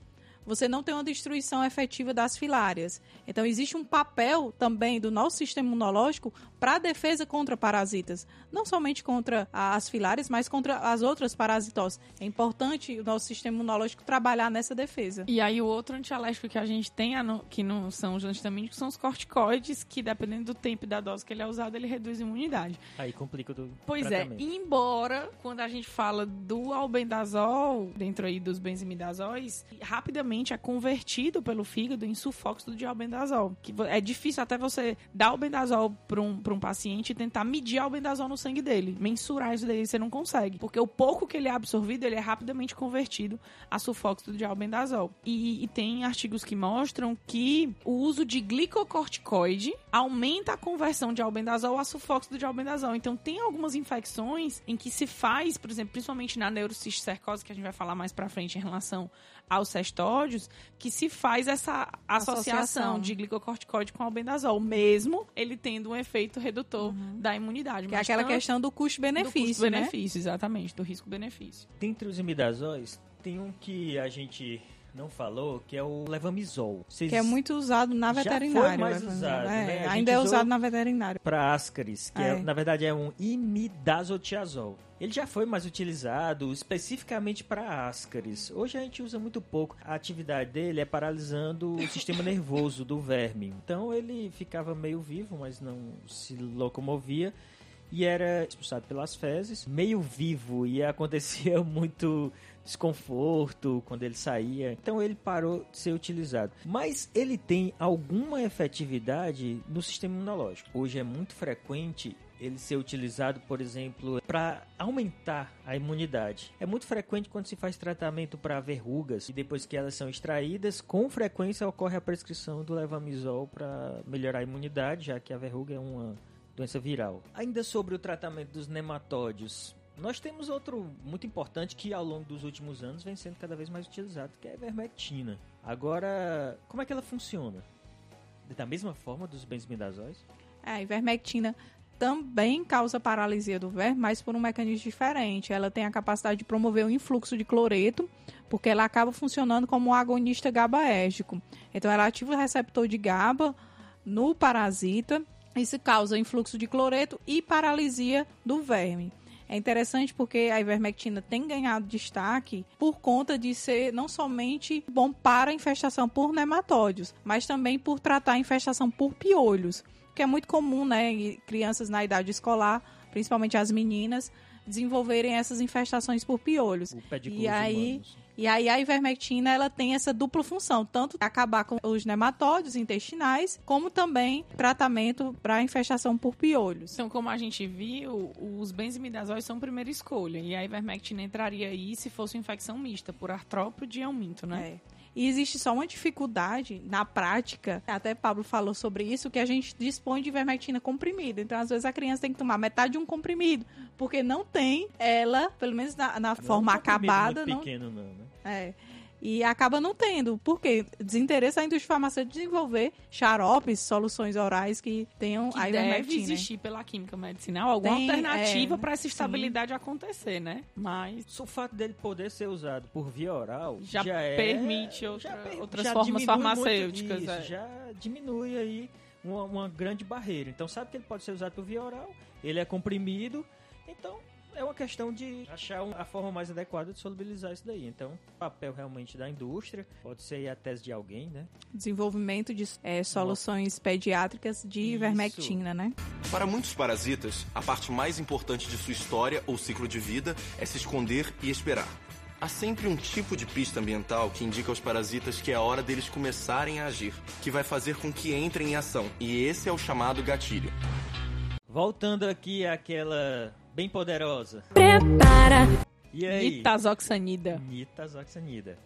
você não tem uma destruição efetiva das filárias. Então, existe um papel também do nosso sistema imunológico para defesa contra parasitas. Não somente contra as filárias, mas contra as outras parasitoses. É importante o nosso sistema imunológico trabalhar nessa defesa. E aí, o outro antialérgico que a gente tem, que não são os antihistamínicos, são os corticoides, que dependendo do tempo e da dose que ele é usado, ele reduz a imunidade. Aí complica do Pois tratamento. é, embora quando a gente fala do albendazol, dentro aí dos benzimidazóis, rapidamente é convertido pelo fígado em sulfóxido de albendazol. Que é difícil até você dar albendazol para um, pra um paciente e tentar medir albendazol no sangue dele. Mensurar isso daí você não consegue. Porque o pouco que ele é absorvido, ele é rapidamente convertido a sulfóxido de albendazol. E, e tem artigos que mostram que o uso de glicocorticoide aumenta a conversão de albendazol a sulfóxido de albendazol. Então tem algumas infecções em que se faz, por exemplo, principalmente na neurocisticercose, que a gente vai falar mais pra frente em relação aos cestódios, que se faz essa associação, Associação. de glicocorticoide com albendazol, mesmo ele tendo um efeito redutor da imunidade. Que é aquela tanto questão do custo-benefício, do né? custo-benefício, exatamente, do risco-benefício. Dentre os imidazóis, tem um que a gente não falou, que é o levamisol. Vocês Que é muito usado na Já foi veterinária. mais né? usado, É, né? Ainda é usado na veterinária. para ascaris, que é, É. na verdade é um imidazotiazol. Ele já foi mais utilizado especificamente para ascaris. Hoje a gente usa muito pouco. A atividade dele é paralisando o sistema nervoso do verme. Então ele ficava meio vivo, mas não se locomovia e era expulsado pelas fezes, meio vivo e acontecia muito desconforto quando ele saía. Então ele parou de ser utilizado. Mas ele tem alguma efetividade no sistema imunológico. Hoje é muito frequente ele ser utilizado, por exemplo, para aumentar a imunidade. É muito frequente quando se faz tratamento para verrugas e depois que elas são extraídas, com frequência ocorre a prescrição do levamisol para melhorar a imunidade, já que a verruga é uma doença viral. Ainda sobre o tratamento dos nematódios, nós temos outro muito importante que ao longo dos últimos anos vem sendo cada vez mais utilizado, que é a ivermectina. Agora, como é que ela funciona? Da mesma forma dos benzimidazóis? É, a ivermectina também causa paralisia do verme, mas por um mecanismo diferente. Ela tem a capacidade de promover o influxo de cloreto, porque ela acaba funcionando como um agonista GABAérgico. Então, ela ativa o receptor de GABA no parasita. Isso causa influxo de cloreto e paralisia do verme. É interessante porque a ivermectina tem ganhado destaque por conta de ser não somente bom para infestação por nematódios, mas também por tratar a infestação por piolhos, que é muito comum, né, em crianças na idade escolar, principalmente as meninas, desenvolverem essas infestações por piolhos. E aí, humanos. e aí a ivermectina ela tem essa dupla função, tanto acabar com os nematóides intestinais, como também tratamento para infestação por piolhos. Então, como a gente viu, os benzimidazóis são primeira escolha. E a ivermectina entraria aí se fosse uma infecção mista, por artrópode e aumento, né? É. E existe só uma dificuldade na prática, até Pablo falou sobre isso, que a gente dispõe de ivermectina comprimida. Então, às vezes, a criança tem que tomar metade de um comprimido, porque não tem ela, pelo menos na, na Não é forma acabada, muito não, pequeno não, né? É. E acaba não tendo. Por quê? Desinteresse da indústria farmacêutica de desenvolver xaropes, soluções orais que tenham Que a deve existir pela química medicinal alguma Tem, alternativa é, para essa estabilidade acontecer, né? Mas O fato dele poder ser usado por via oral Já é- permite outra- já per- outras já formas diminui farmacêuticas, isso, é. Já diminui aí uma, uma grande barreira. Então sabe que ele pode ser usado por via oral, ele é comprimido, então é uma questão de achar a forma mais adequada de solubilizar isso daí. Então, papel realmente da indústria, pode ser a tese de alguém, né? Desenvolvimento de é, soluções pediátricas de Isso. ivermectina, né? Para muitos parasitas, a parte mais importante de sua história ou ciclo de vida é se esconder e esperar. Há sempre um tipo de pista ambiental que indica aos parasitas que é a hora deles começarem a agir, que vai fazer com que entrem em ação, e esse é o chamado gatilho. Voltando aqui àquela bem poderosa. Prepara. E aí? nitazoxanida. Nitazoxanida.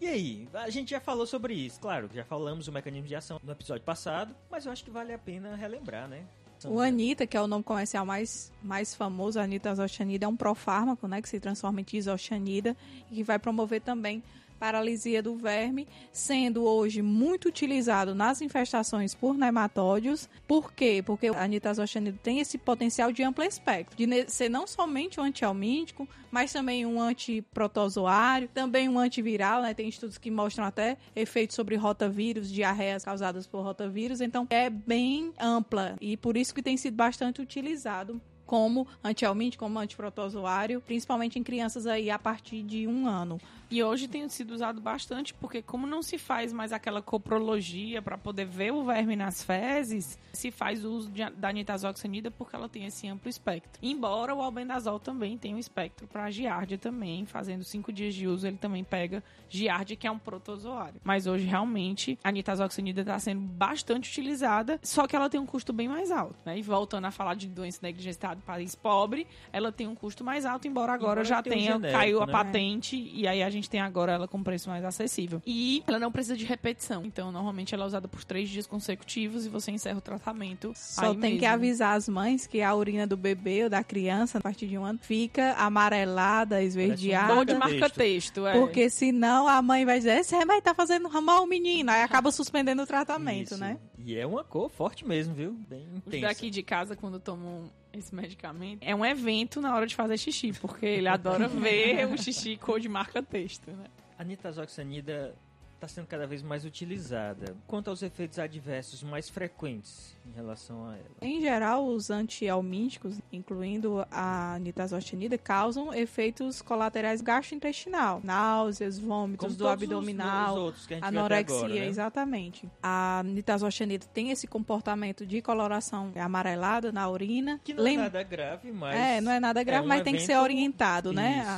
E aí, a gente já falou sobre isso, claro, já falamos o mecanismo de ação no episódio passado, mas eu acho que vale a pena relembrar, né? O Anitta, que é o nome comercial mais, mais famoso, Anitta Azoxanida, é um profármaco, né, que se transforma em isoxanida e que vai promover também paralisia do verme, sendo hoje muito utilizado nas infestações por nematóides. Por quê? Porque a nitazoxanida tem esse potencial de amplo espectro, de ser não somente um antialmíntico, mas também um antiprotozoário, também um antiviral, né? Tem estudos que mostram até efeitos sobre rotavírus, diarreias causadas por rotavírus, então é bem ampla e por isso que tem sido bastante utilizado como antialmíntico, como antiprotozoário, principalmente em crianças aí a partir de um ano. E hoje tem sido usado bastante porque como não se faz mais aquela coprologia para poder ver o verme nas fezes, se faz o uso de, da nitazoxanida porque ela tem esse amplo espectro. Embora o albendazol também tenha um espectro para giardia também, fazendo cinco dias de uso ele também pega giardia que é um protozoário. Mas hoje realmente a nitazoxanida está sendo bastante utilizada, só que ela tem um custo bem mais alto. Né? E voltando a falar de doença negligenciada país pobre, ela tem um custo mais alto, embora agora embora já tenha, um genérico, caiu a né? patente e aí a gente tem agora ela com preço mais acessível. E ela não precisa de repetição. Então, normalmente ela é usada por três dias consecutivos e você encerra o tratamento. Só tem mesmo. que avisar as mães que a urina do bebê ou da criança, a partir de um ano, fica amarelada, esverdeada. Um de marca-texto, é. Porque senão a mãe vai dizer: esse remédio tá fazendo mal o menino. Aí acaba suspendendo o tratamento, Isso. né? E é uma cor forte mesmo, viu? Bem intensa. Os daqui de casa, quando tomam esse medicamento, é um evento na hora de fazer xixi, porque ele adora ver o xixi cor de marca-texto, né? A nitazoxanida está sendo cada vez mais utilizada. Quanto aos efeitos adversos mais frequentes em relação a ela? Em geral, os antialmínticos, incluindo a nitazoxanida, causam efeitos colaterais gastrointestinal, náuseas, vômitos Como do abdominal, os, os anorexia, agora, né? exatamente. A nitazoxanida tem esse comportamento de coloração amarelada na urina. Que não é nada grave, mas... É, não é nada grave, é um mas tem que ser orientado, Isso, né? É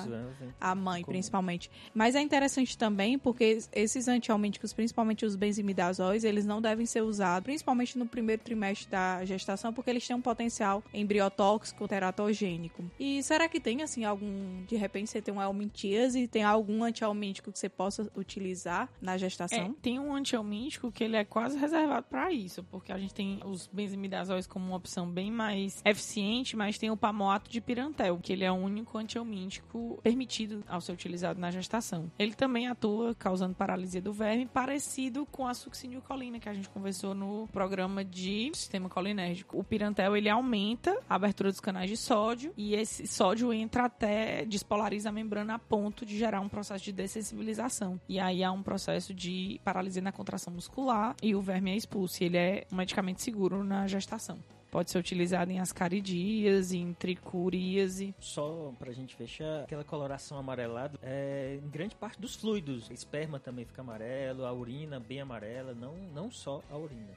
A, um a mãe, principalmente. Mas é interessante também porque esses antialmínticos, principalmente os benzimidazóis, eles não devem ser usados, principalmente no primeiro trimestre da gestação, porque eles têm um potencial embriotóxico, teratogênico. E será que tem, assim, algum... De repente você tem um helmintíase, tem algum antialmíntico que você possa utilizar na gestação? É, tem um antialmíntico que ele é quase reservado para isso, porque a gente tem os benzimidazóis como uma opção bem mais eficiente, mas tem o pamoato de pirantel, que ele é o único antialmíntico permitido ao ser utilizado na gestação. Ele também atua causando paralisia do verme, parecido com a succinilcolina que a gente conversou no programa de sistema colinérgico. O pirantel ele aumenta a abertura dos canais de sódio e esse sódio entra até despolariza a membrana a ponto de gerar um processo de dessensibilização. E aí há um processo de paralisia na contração muscular e o verme é expulso. Ele é um medicamento seguro na gestação. Pode ser utilizado em ascaridias, em tricuríase. Só pra gente fechar, aquela coloração amarelada é em grande parte dos fluidos. A esperma também fica amarelo, a urina bem amarela, não, não só a urina.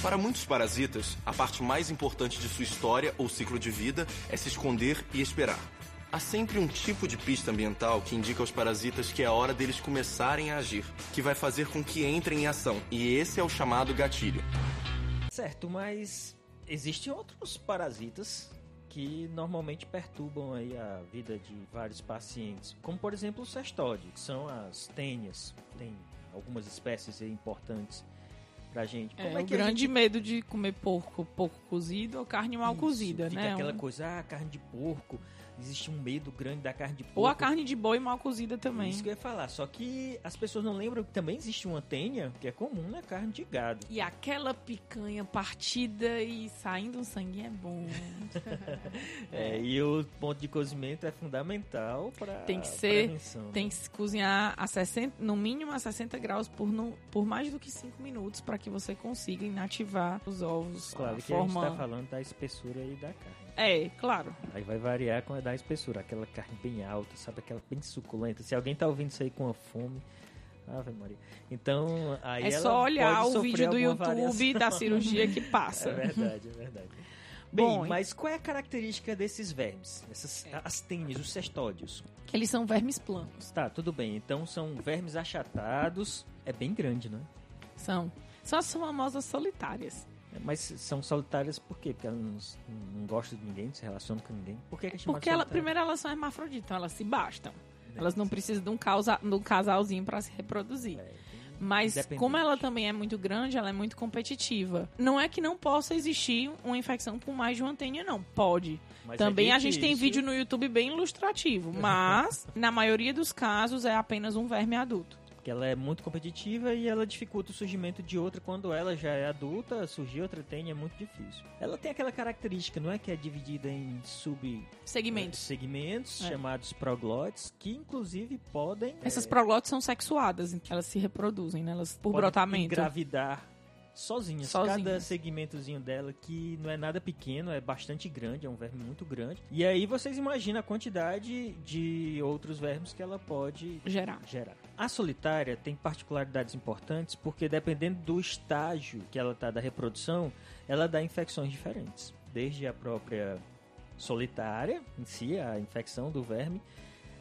Para muitos parasitas, a parte mais importante de sua história ou ciclo de vida é se esconder e esperar. Há sempre um tipo de pista ambiental que indica aos parasitas que é a hora deles começarem a agir, que vai fazer com que entrem em ação, e esse é o chamado gatilho. Certo, mas existem outros parasitas que normalmente perturbam aí a vida de vários pacientes, como por exemplo o cestódio, que são as tênias. Tem algumas espécies importantes pra gente. É, Como é, o que a grande gente... medo de comer porco pouco cozido ou carne mal Isso, cozida, né? aquela Um- coisa, ah, carne de porco. Existe um medo grande da carne de porco. Ou a carne de boi mal cozida também. Isso que eu ia falar. Só que as pessoas não lembram que também existe uma tênia, que é comum na carne de gado. E aquela picanha partida e saindo um sangue é bom. É, e o ponto de cozimento é fundamental para Tem que ser- prevenção. Tem que se cozinhar a 60, no mínimo a 60 graus por, no- por mais do que 5 minutos para que você consiga inativar os ovos. Claro que a gente forma... tá falando da espessura aí da carne. É, claro. Aí vai variar com a da espessura. Aquela carne bem alta, sabe? Aquela bem suculenta. Se alguém tá ouvindo isso aí com a fome... Ave Maria. Então, aí é só olhar o vídeo do YouTube variação. da cirurgia que passa. É verdade, é verdade. Bem, Bom, mas qual é a característica desses vermes? Essas, As tênis, os cestódios. Eles são vermes planos. Tá, tudo bem. Então são vermes achatados. É bem grande, né? São. São as famosas solitárias. Mas são solitárias por quê? Porque elas não, não gostam de ninguém, não se relacionam com ninguém. Por que, que é chamado Porque ela, primeiro elas são hermafroditas, então elas se bastam. Elas não precisam de um, causa, de um casalzinho para se reproduzir. É, Mas como ela também é muito grande, ela é muito competitiva. Não é que não possa existir uma infecção com mais de uma tênia, não. Pode. Mas também é a gente tem vídeo no YouTube bem ilustrativo, mas na maioria dos casos é apenas um verme adulto. Porque ela é muito competitiva e ela dificulta o surgimento de outra quando ela já é adulta, surgir outra tênia é muito difícil. Ela tem aquela característica, não é que é dividida em sub Segmentos. segmentos É. chamados proglotes, que inclusive podem Essas é, proglotes são sexuadas, então elas se reproduzem, né? Elas por podem brotamento. engravidar sozinhas. Sozinhas. Cada segmentozinho dela que não é nada pequeno, é bastante grande, é um verme muito grande. E aí vocês imaginam a quantidade de outros vermes que ela pode Gerar. gerar. A solitária tem particularidades importantes porque dependendo do estágio que ela está da reprodução, ela dá infecções diferentes. Desde a própria solitária em si, a infecção do verme,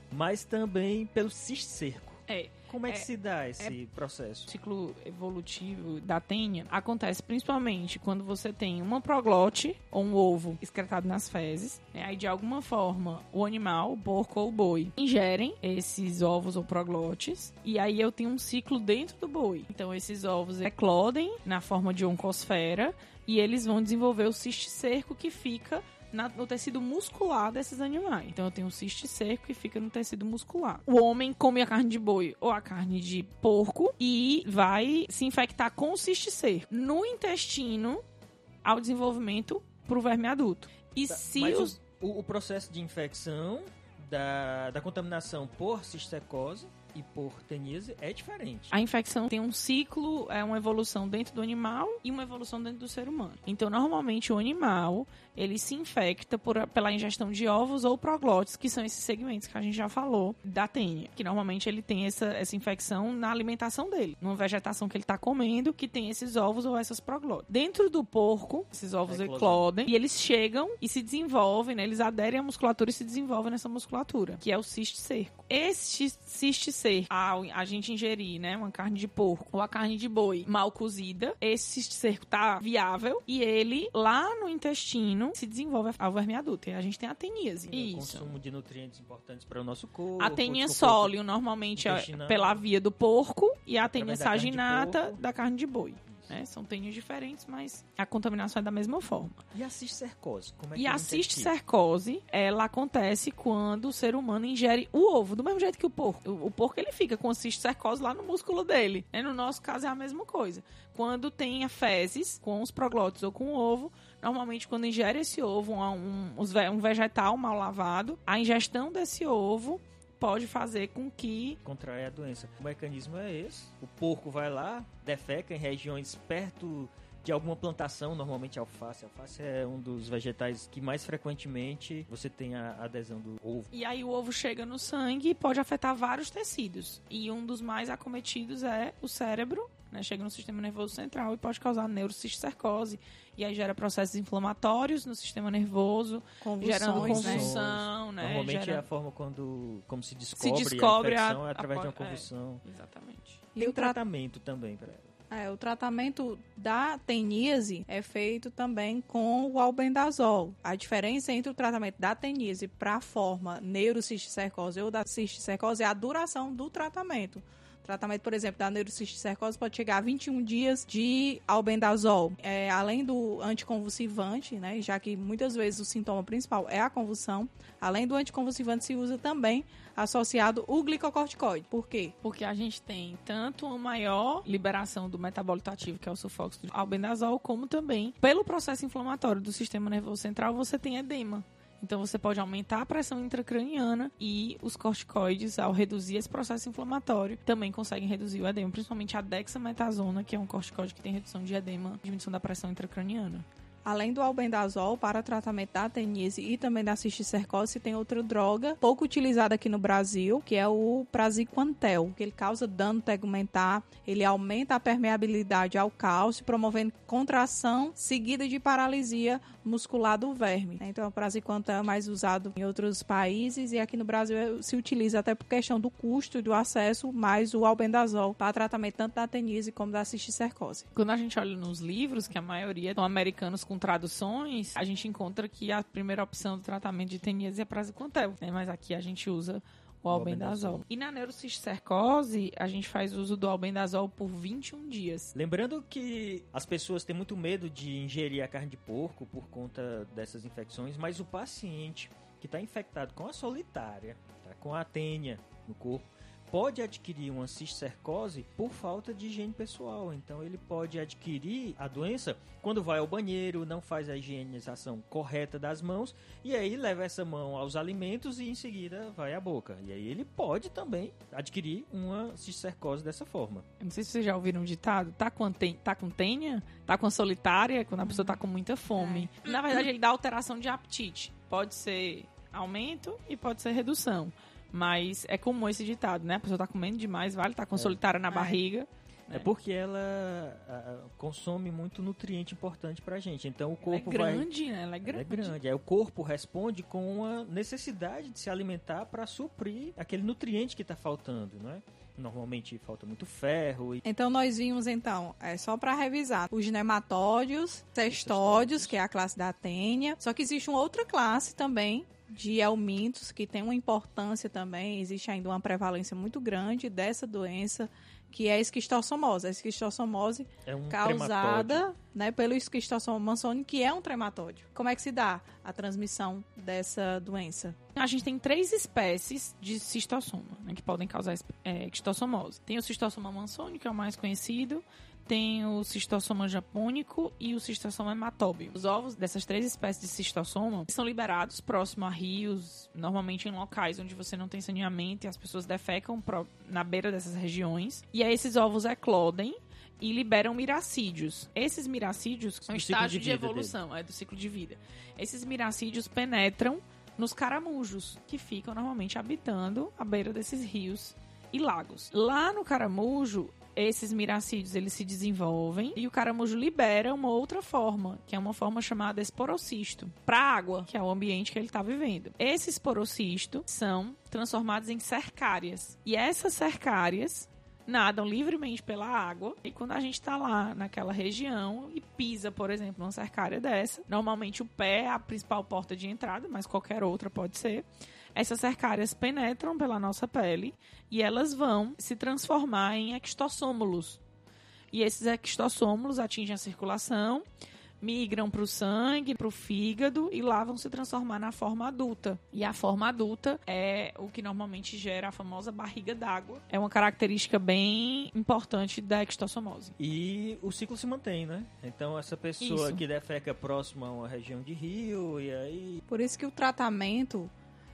mas também pelo cisticerco. É. Como é, que É- se dá esse processo? O ciclo evolutivo da tênia acontece principalmente quando você tem uma proglote ou um ovo excretado nas fezes. né? Aí, de alguma forma, o animal, o porco ou o boi, ingerem esses ovos ou proglotes. E aí eu tenho um ciclo dentro do boi. Então, esses ovos eclodem na forma de oncosfera e eles vão desenvolver o cisticerco que fica na- no tecido muscular desses animais. Então eu tenho um ciste seco que fica no tecido muscular. O homem come a carne de boi ou a carne de porco e vai se infectar com o ciste seco no intestino ao desenvolvimento pro verme adulto. E se Tá, Mas os o, o processo de infecção da, da contaminação por cisticercose e por teníase é diferente. A infecção tem um ciclo, é uma evolução dentro do animal e uma evolução dentro do ser humano. Então, normalmente, o animal, ele se infecta por, pela ingestão de ovos ou proglotes, que são esses segmentos que a gente já falou da tênia. Que normalmente ele tem essa, essa infecção na alimentação dele, numa vegetação que ele está comendo, que tem esses ovos ou essas proglotes. Dentro do porco, esses ovos eclosão. eclodem e eles chegam e se desenvolvem, né? Eles aderem à musculatura e se desenvolvem nessa musculatura, que é o ciste cerco. Este ciste cerco, ao a gente ingerir, né, uma carne de porco ou a carne de boi mal cozida, esse cerco tá viável e ele lá no intestino se desenvolve a verme adulta. E a gente tem a teníase. O Isso. consumo de nutrientes importantes para o nosso corpo. A desconforto sóleo normalmente é pela via do porco e a de saginata da carne de boi. Né? São tênias diferentes, mas a contaminação é da mesma forma. E a cisticercose? Como é E que a cisticercose, ela acontece quando o ser humano ingere o ovo, do mesmo jeito que o porco. O, o porco, ele fica com a cisticercose lá no músculo dele. né? No nosso caso, é a mesma coisa. Quando tem a fezes, com os proglotes ou com o ovo, normalmente quando ingere esse ovo, um, um, um vegetal mal lavado, a ingestão desse ovo pode fazer com que Contrai a doença. O mecanismo é esse. O porco vai lá, defeca em regiões perto de alguma plantação, normalmente alface. Alface é um dos vegetais que mais frequentemente você tem a adesão do ovo. E aí o ovo chega no sangue e pode afetar vários tecidos. E um dos mais acometidos é o cérebro, né? Chega no sistema nervoso central e pode causar neurocisticercose. E aí gera processos inflamatórios no sistema nervoso, gerando Convulsões, né? convulsão, né? Normalmente Gera- é a forma quando como se descobre, descobre a a- infecção é através de uma a- é. convulsão. Exatamente. E Tem o tra- tratamento também para ela. É, o tratamento da teníase é feito também com o albendazol. A diferença entre o tratamento da teníase para a forma neurocisticercose ou da cisticercose é a duração do tratamento. Tratamento, por exemplo, da neurocisticercose pode chegar a 21 dias de albendazol. É, além do anticonvulsivante, né, já que muitas vezes o sintoma principal é a convulsão, além do anticonvulsivante se usa também associado o glicocorticoide. Por quê? Porque a gente tem tanto uma maior liberação do metabólito ativo, que é o sulfóxido de albendazol, como também, pelo processo inflamatório do sistema nervoso central, você tem edema. Então você pode aumentar a pressão intracraniana e os corticoides, ao reduzir esse processo inflamatório, também conseguem reduzir o edema, principalmente a dexametasona, que é um corticoide que tem redução de edema, diminuição da pressão intracraniana. Além do albendazol para tratamento da teníase e também da cisticercose, tem outra droga pouco utilizada aqui no Brasil, que é o praziquantel, que ele causa dano tegumentar, ele aumenta a permeabilidade ao cálcio, promovendo contração seguida de paralisia muscular do verme. Então, o praziquantel é mais usado em outros países e aqui no Brasil se utiliza até por questão do custo e do acesso, mais o albendazol para tratamento tanto da teníase como da cisticercose. Quando a gente olha nos livros, que a maioria são americanos com traduções, a gente encontra que a primeira opção do tratamento de teníase é praziquantel, né? Mas aqui a gente usa o albendazol. E na neurocisticercose, a gente faz uso do albendazol por 21 dias. Lembrando que as pessoas têm muito medo de ingerir a carne de porco por conta dessas infecções, mas o paciente que está infectado com a solitária, tá, com a tênia no corpo, pode adquirir uma cistercose por falta de higiene pessoal. Então ele pode adquirir a doença quando vai ao banheiro, não faz a higienização correta das mãos e aí leva essa mão aos alimentos e em seguida vai à boca. E aí ele pode também adquirir uma cistercose dessa forma. Eu não sei se vocês já ouviram um ditado, tá com, ten, tá com tenha, tá com solitária, quando a pessoa tá com muita fome. Na verdade, ele dá alteração de apetite. Pode ser aumento e pode ser redução. Mas é comum esse ditado, né? A pessoa tá comendo demais, vale, tá com solitária na barriga. É porque ela ah, consome muito nutriente importante pra gente. Então o corpo ela é vai. grande, né? Ela é Ela grande. é grande. Aí o corpo responde com uma necessidade de se alimentar para suprir aquele nutriente que está faltando, não é? Normalmente falta muito ferro e Então nós vimos então, é só para revisar, os nematódios, cestódios, que é a classe da tênia. Só que existe uma outra classe também de helmintos que tem uma importância também, existe ainda uma prevalência muito grande dessa doença, que é a esquistossomose. A esquistossomose é um causada né, pelo esquistossoma mansoni, que é um trematódio. Como é que se dá a transmissão dessa doença? A gente tem três espécies de cistossoma, né, que podem causar é, cistossomose. Tem o cistossoma mansoni, que é o mais conhecido. Tem o cistossoma japônico e o cistossoma hematóbio. Os ovos dessas três espécies de cistossoma são liberados próximo a rios, normalmente em locais onde você não tem saneamento e as pessoas defecam na beira dessas regiões. E aí esses ovos eclodem e liberam miracídios. Esses miracídios são Do ciclo estágio de de, evolução, é do ciclo de vida. Esses miracídios penetram nos caramujos, que ficam normalmente habitando à beira desses rios e lagos. Lá no caramujo, esses miracídios eles se desenvolvem e o caramujo libera uma outra forma, que é uma forma chamada esporocisto, para água, que é o ambiente que ele está vivendo. Esse esporocisto são transformados em cercárias. E essas cercárias nadam livremente pela água. E quando a gente está lá naquela região e pisa, por exemplo, numa cercária dessa, normalmente o pé é a principal porta de entrada, mas qualquer outra pode ser. Essas cercárias penetram pela nossa pele e elas vão se transformar em extossômulos. E esses extossômulos atingem a circulação, migram para o sangue, para o fígado e lá vão se transformar na forma adulta. E a forma adulta é o que normalmente gera a famosa barriga d'água. É uma característica bem importante da extossomose. E o ciclo se mantém, né? Então essa pessoa Isso. que defeca próxima a uma região de rio e aí Por isso que o tratamento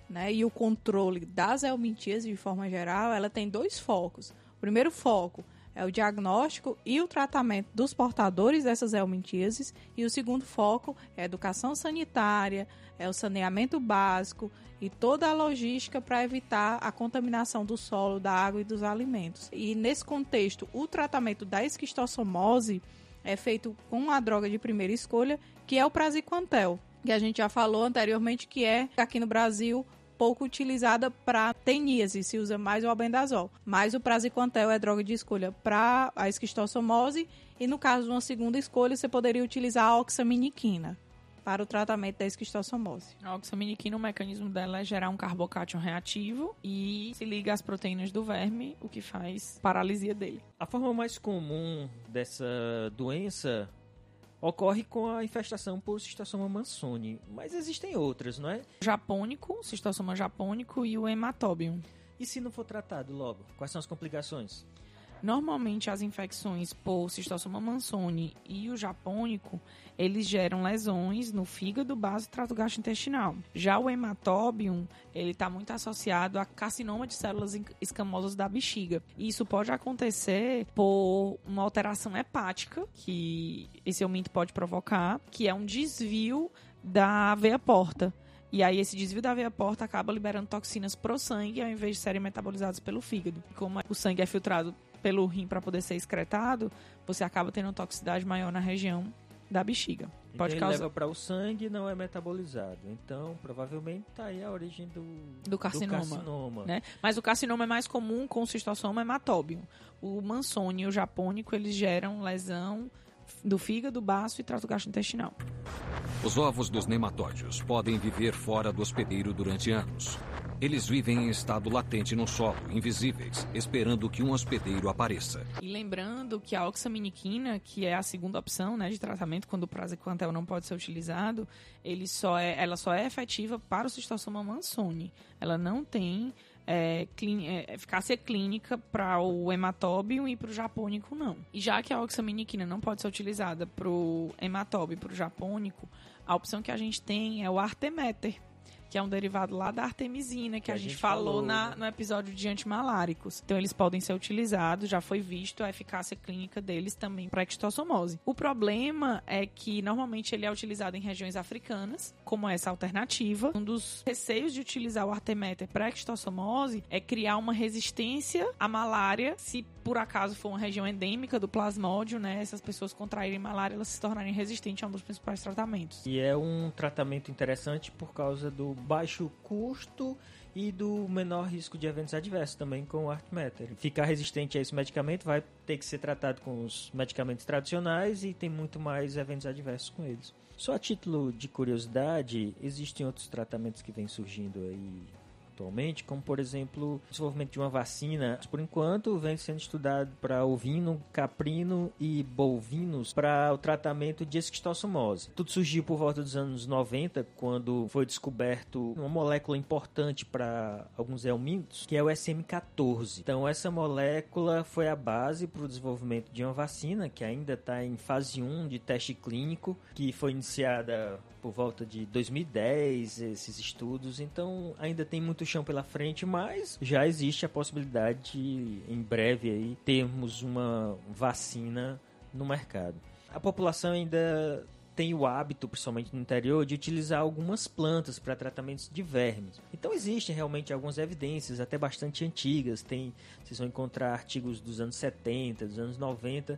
né, e o controle das helmintíases, de forma geral, ela tem dois focos. O primeiro foco é o diagnóstico e o tratamento dos portadores dessas helmintíases. E o segundo foco é a educação sanitária, é o saneamento básico e toda a logística para evitar a contaminação do solo, da água e dos alimentos. E nesse contexto, o tratamento da esquistossomose é feito com a droga de primeira escolha, que é o praziquantel, que a gente já falou anteriormente que é aqui no Brasil pouco utilizada para teníase, se usa mais o albendazol. Mas o praziquantel é droga de escolha para a esquistossomose e no caso de uma segunda escolha você poderia utilizar a oxaminiquina para o tratamento da esquistossomose. A oxaminiquina, o mecanismo dela é gerar um carbocátion reativo e se liga às proteínas do verme, o que faz paralisia dele. a forma mais comum dessa doença ocorre com a infestação por cistossoma mansoni, mas existem outras, não é? Japônico, cistossoma japônico e o hematóbium. E se não for tratado logo, quais são as complicações? Normalmente as infecções por cistossoma mansoni e o japônico, eles geram lesões no fígado, base e trato gastrointestinal. Já o hematóbium, ele está muito associado a carcinoma de células escamosas da bexiga. Isso pode acontecer por uma alteração hepática que esse aumento pode provocar, que é um desvio da veia porta. E aí esse desvio da veia porta acaba liberando toxinas pro sangue ao invés de serem metabolizadas pelo fígado. Como o sangue é filtrado pelo rim para poder ser excretado, você acaba tendo uma toxicidade maior na região da bexiga. Então Pode ele causar leva para o sangue e não é metabolizado. Então, provavelmente tá aí a origem do, Do carcinoma, carcinoma. né? Mas o carcinoma é mais comum com o cistossoma hematóbio. O mansoni e o japônico, eles geram lesão do fígado, baço e trato gastrointestinal. Os ovos dos nematóides podem viver fora do hospedeiro durante anos. Eles vivem em estado latente no solo, invisíveis, esperando que um hospedeiro apareça. E lembrando que a oxaminiquina, que é a segunda opção né, de tratamento quando o praziquantel não pode ser utilizado, ele só é, ela só é efetiva para o cistossoma mansoni. Ela não tem é, clí- é, eficácia clínica para o hematóbio e para o japônico, não. E já que a oxaminiquina não pode ser utilizada para o hematóbio e para o japônico, a opção que a gente tem é o arteméter, que é um derivado lá da artemisina, que, a, gente, falou, falou, na, né? no episódio de antimaláricos. Então, eles podem ser utilizados, já foi visto a eficácia clínica deles também para extossomose. O problema é que, normalmente, ele é utilizado em regiões africanas, como essa alternativa. Um dos receios de utilizar o arteméter para extossomose é criar uma resistência à malária, se por acaso for uma região endêmica do plasmódio, né? Essas pessoas contraírem malária, elas se tornarem resistentes a um dos principais tratamentos. E é um tratamento interessante por causa do baixo custo e do menor risco de eventos adversos também com o Artmeter. Ficar resistente a esse medicamento vai ter que ser tratado com os medicamentos tradicionais e tem muito mais eventos adversos com eles. Só a título de curiosidade, existem outros tratamentos que vêm surgindo aí atualmente, como por exemplo o desenvolvimento de uma vacina. Por enquanto, vem sendo estudado para ovino, caprino e bovinos para o tratamento de esquistossomose. Tudo surgiu por volta dos anos 90, quando foi descoberto uma molécula importante para alguns helmintos, que é o SM14. Então, essa molécula foi a base para o desenvolvimento de uma vacina que ainda está em fase 1 de teste clínico, que foi iniciada por volta de 2010, esses estudos. Então, ainda tem muito chão pela frente, mas já existe a possibilidade de, em breve, aí, termos uma vacina no mercado. A população ainda tem o hábito, principalmente no interior, de utilizar algumas plantas para tratamentos de vermes. Então existem realmente algumas evidências, até bastante antigas. Tem, vocês vão encontrar artigos dos anos 70, dos anos 90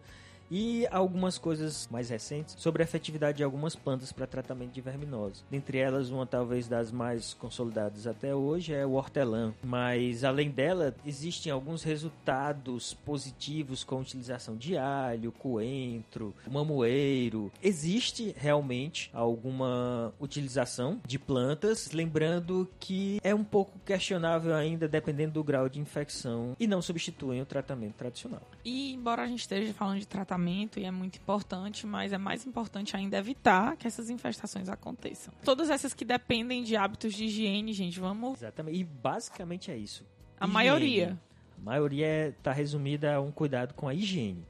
e algumas coisas mais recentes sobre a efetividade de algumas plantas para tratamento de verminose. Dentre elas, uma talvez das mais consolidadas até hoje é o hortelã, mas além dela, existem alguns resultados positivos com a utilização de alho, coentro, mamoeiro. Existe realmente alguma utilização de plantas, lembrando que é um pouco questionável ainda dependendo do grau de infecção e não substituem o tratamento tradicional. E embora a gente esteja falando de tratamento e é muito importante, mas é mais importante ainda evitar que essas infestações aconteçam. Todas essas que dependem de hábitos de higiene, gente, vamos. Exatamente. E basicamente é isso. A Higiene. maioria. A maioria está resumida a um cuidado com a higiene.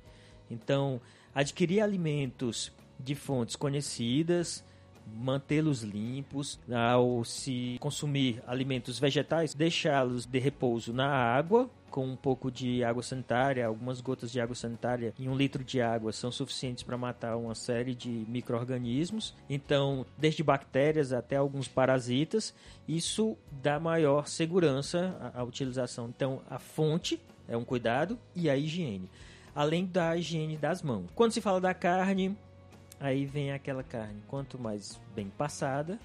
Então, adquirir alimentos de fontes conhecidas, mantê-los limpos, ao se consumir alimentos vegetais, deixá-los de repouso na água com um pouco de água sanitária, algumas gotas de água sanitária em um litro de água são suficientes para matar uma série de micro-organismos. Então, desde bactérias até alguns parasitas, isso dá maior segurança à, à utilização. Então, a fonte é um cuidado e a higiene. Além da higiene das mãos. Quando se fala da carne, aí vem aquela carne. Quanto mais bem passada,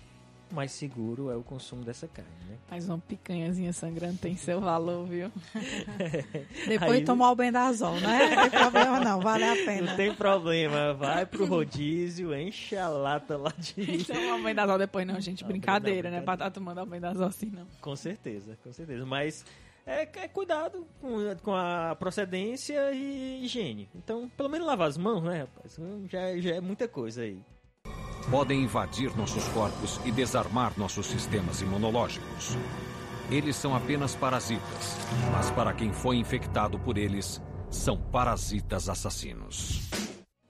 mais seguro é o consumo dessa carne, né? Mas uma picanhazinha sangrando tem seu valor, viu? Depois Aí- tomar o bendazol, né? Não tem problema não, vale a pena. Não tem problema, vai pro rodízio, enche a lata lá de. Então, o albendazol depois não, gente. Não, Brincadeira, não, né? Pra estar tomando albendazol assim, não. Com certeza, com certeza. Mas é, é cuidado com, com a procedência e higiene. Então, pelo menos lavar as mãos, né, rapaz? Já, já é muita coisa aí. Podem invadir nossos corpos e desarmar nossos sistemas imunológicos. Eles são apenas parasitas, mas para quem foi infectado por eles, são parasitas assassinos.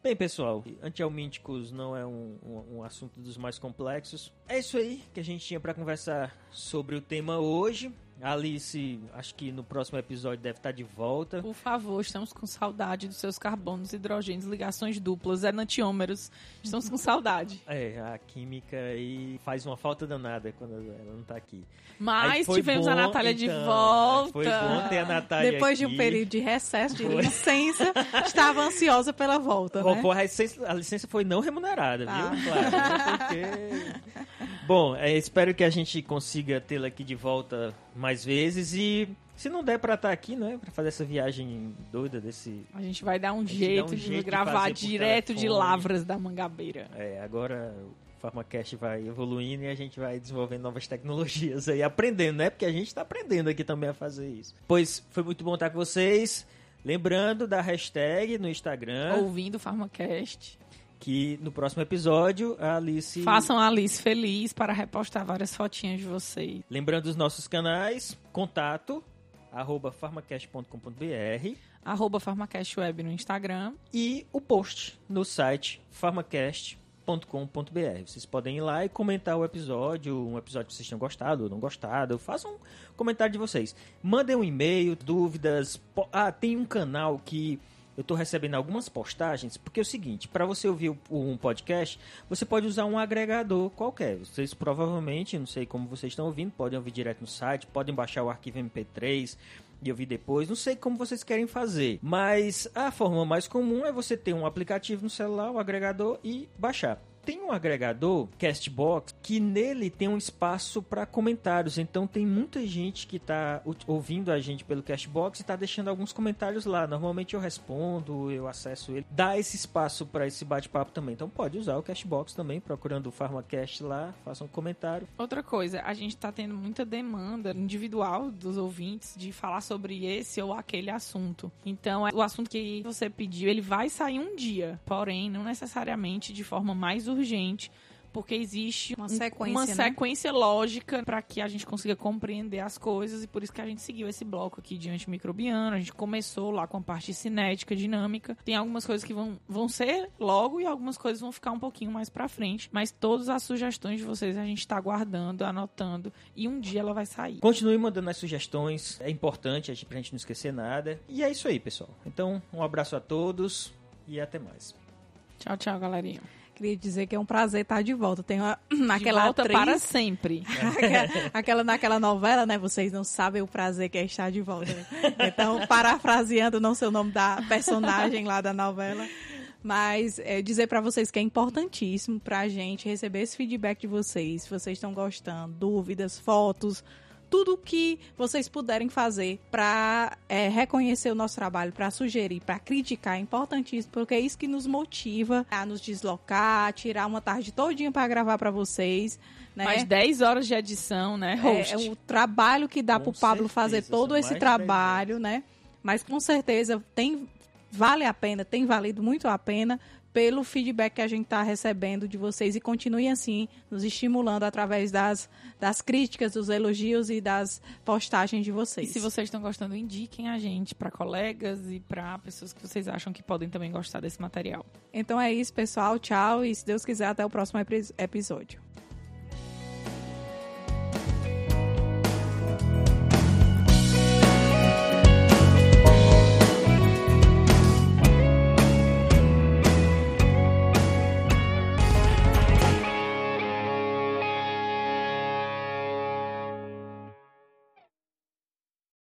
Bem, pessoal, antialmínticos não é um, um, um assunto dos mais complexos. É isso aí que a gente tinha para conversar sobre o tema hoje. A Alice, acho que no próximo episódio deve estar de volta. Por favor, estamos com saudade dos seus carbonos, hidrogênios, ligações duplas, enantiômeros. Estamos com saudade. É, a química aí faz uma falta danada quando ela não tá aqui. Mas tivemos a bom, Natália de então, volta. Foi bom ter a Natália Depois de um aqui. período de recesso, de Foi. licença, estava ansiosa pela volta, Bom, né? pô, a, licença, a licença foi não remunerada, Ah. viu? Claro. né? Porque... Bom, é, espero que a gente consiga tê-la aqui de volta mais vezes e se não der pra estar aqui, né, Pra fazer essa viagem doida desse, A gente vai dar um jeito dá um de jeito gravar direto de. Lavras da Mangabeira. é, agora o PharmaCast vai evoluindo e a gente vai desenvolvendo novas tecnologias aí, aprendendo, né? Porque a gente tá aprendendo aqui também a fazer isso. Pois foi muito bom estar com vocês. Lembrando da hashtag no Instagram. Ouvindo o PharmaCast. Que no próximo episódio a Alice. Façam a Alice feliz para repostar várias fotinhas de vocês. Lembrando os nossos canais, contato arroba farmacast.com.br arroba farmacastweb no Instagram e o post no site farmacast.com.br. Vocês podem ir lá e comentar o episódio, um episódio que vocês tenham gostado ou não gostado. Façam um comentário de vocês. Mandem um e-mail, dúvidas. Ah, tem um canal que eu estou recebendo algumas postagens, porque é o seguinte, para você ouvir um podcast, você pode usar um agregador qualquer. Vocês provavelmente, não sei como vocês estão ouvindo, podem ouvir direto no site, podem baixar o arquivo MP3 e ouvir depois. Não sei como vocês querem fazer, mas a forma mais comum é você ter um aplicativo no celular, o um agregador e baixar tem um agregador, Castbox, que nele tem um espaço para comentários. Então tem muita gente que está ouvindo a gente pelo Castbox e está deixando alguns comentários lá. Normalmente eu respondo, eu acesso ele. Dá esse espaço para esse bate-papo também. Então pode usar o Castbox também, procurando o PharmaCast lá, faça um comentário. Outra coisa, a gente está tendo muita demanda individual dos ouvintes de falar sobre esse ou aquele assunto. Então, o assunto que você pediu, ele vai sair um dia, porém, não necessariamente de forma mais urgente, porque existe uma sequência, uma né? sequência lógica para que a gente consiga compreender as coisas e por isso que a gente seguiu esse bloco aqui de antimicrobiano. A gente começou lá com a parte cinética, dinâmica. Tem algumas coisas que vão, vão ser logo e algumas coisas vão ficar um pouquinho mais para frente, mas todas as sugestões de vocês a gente está guardando, anotando e um dia ela vai sair. Continue mandando as sugestões, é importante pra gente não esquecer nada. E é isso aí, pessoal. Então, um abraço a todos e até mais. Tchau, tchau, galerinha. Queria dizer que é um prazer estar de volta. Tem uma, naquela volta atriz, para sempre. aquela, aquela, naquela novela, né? Vocês não sabem o prazer que é estar de volta. Né? Então, parafraseando não sei o nome da personagem lá da novela, mas é, dizer para vocês que é importantíssimo para a gente receber esse feedback de vocês, se vocês estão gostando, dúvidas, fotos, tudo que vocês puderem fazer para é, reconhecer o nosso trabalho, para sugerir, para criticar é importantíssimo, porque é isso que nos motiva a nos deslocar, a tirar uma tarde todinha para gravar para vocês. Né? Mais 10 horas de edição, né? É, é o trabalho que dá para o Pablo fazer todo esse trabalho, né? Mas com certeza tem vale a pena, tem valido muito a pena pelo feedback que a gente está recebendo de vocês e continue assim, nos estimulando através das, das críticas, dos elogios e das postagens de vocês. E se vocês estão gostando, indiquem a gente para colegas e para pessoas que vocês acham que podem também gostar desse material. Então é isso, pessoal. Tchau e se Deus quiser, até o próximo episódio.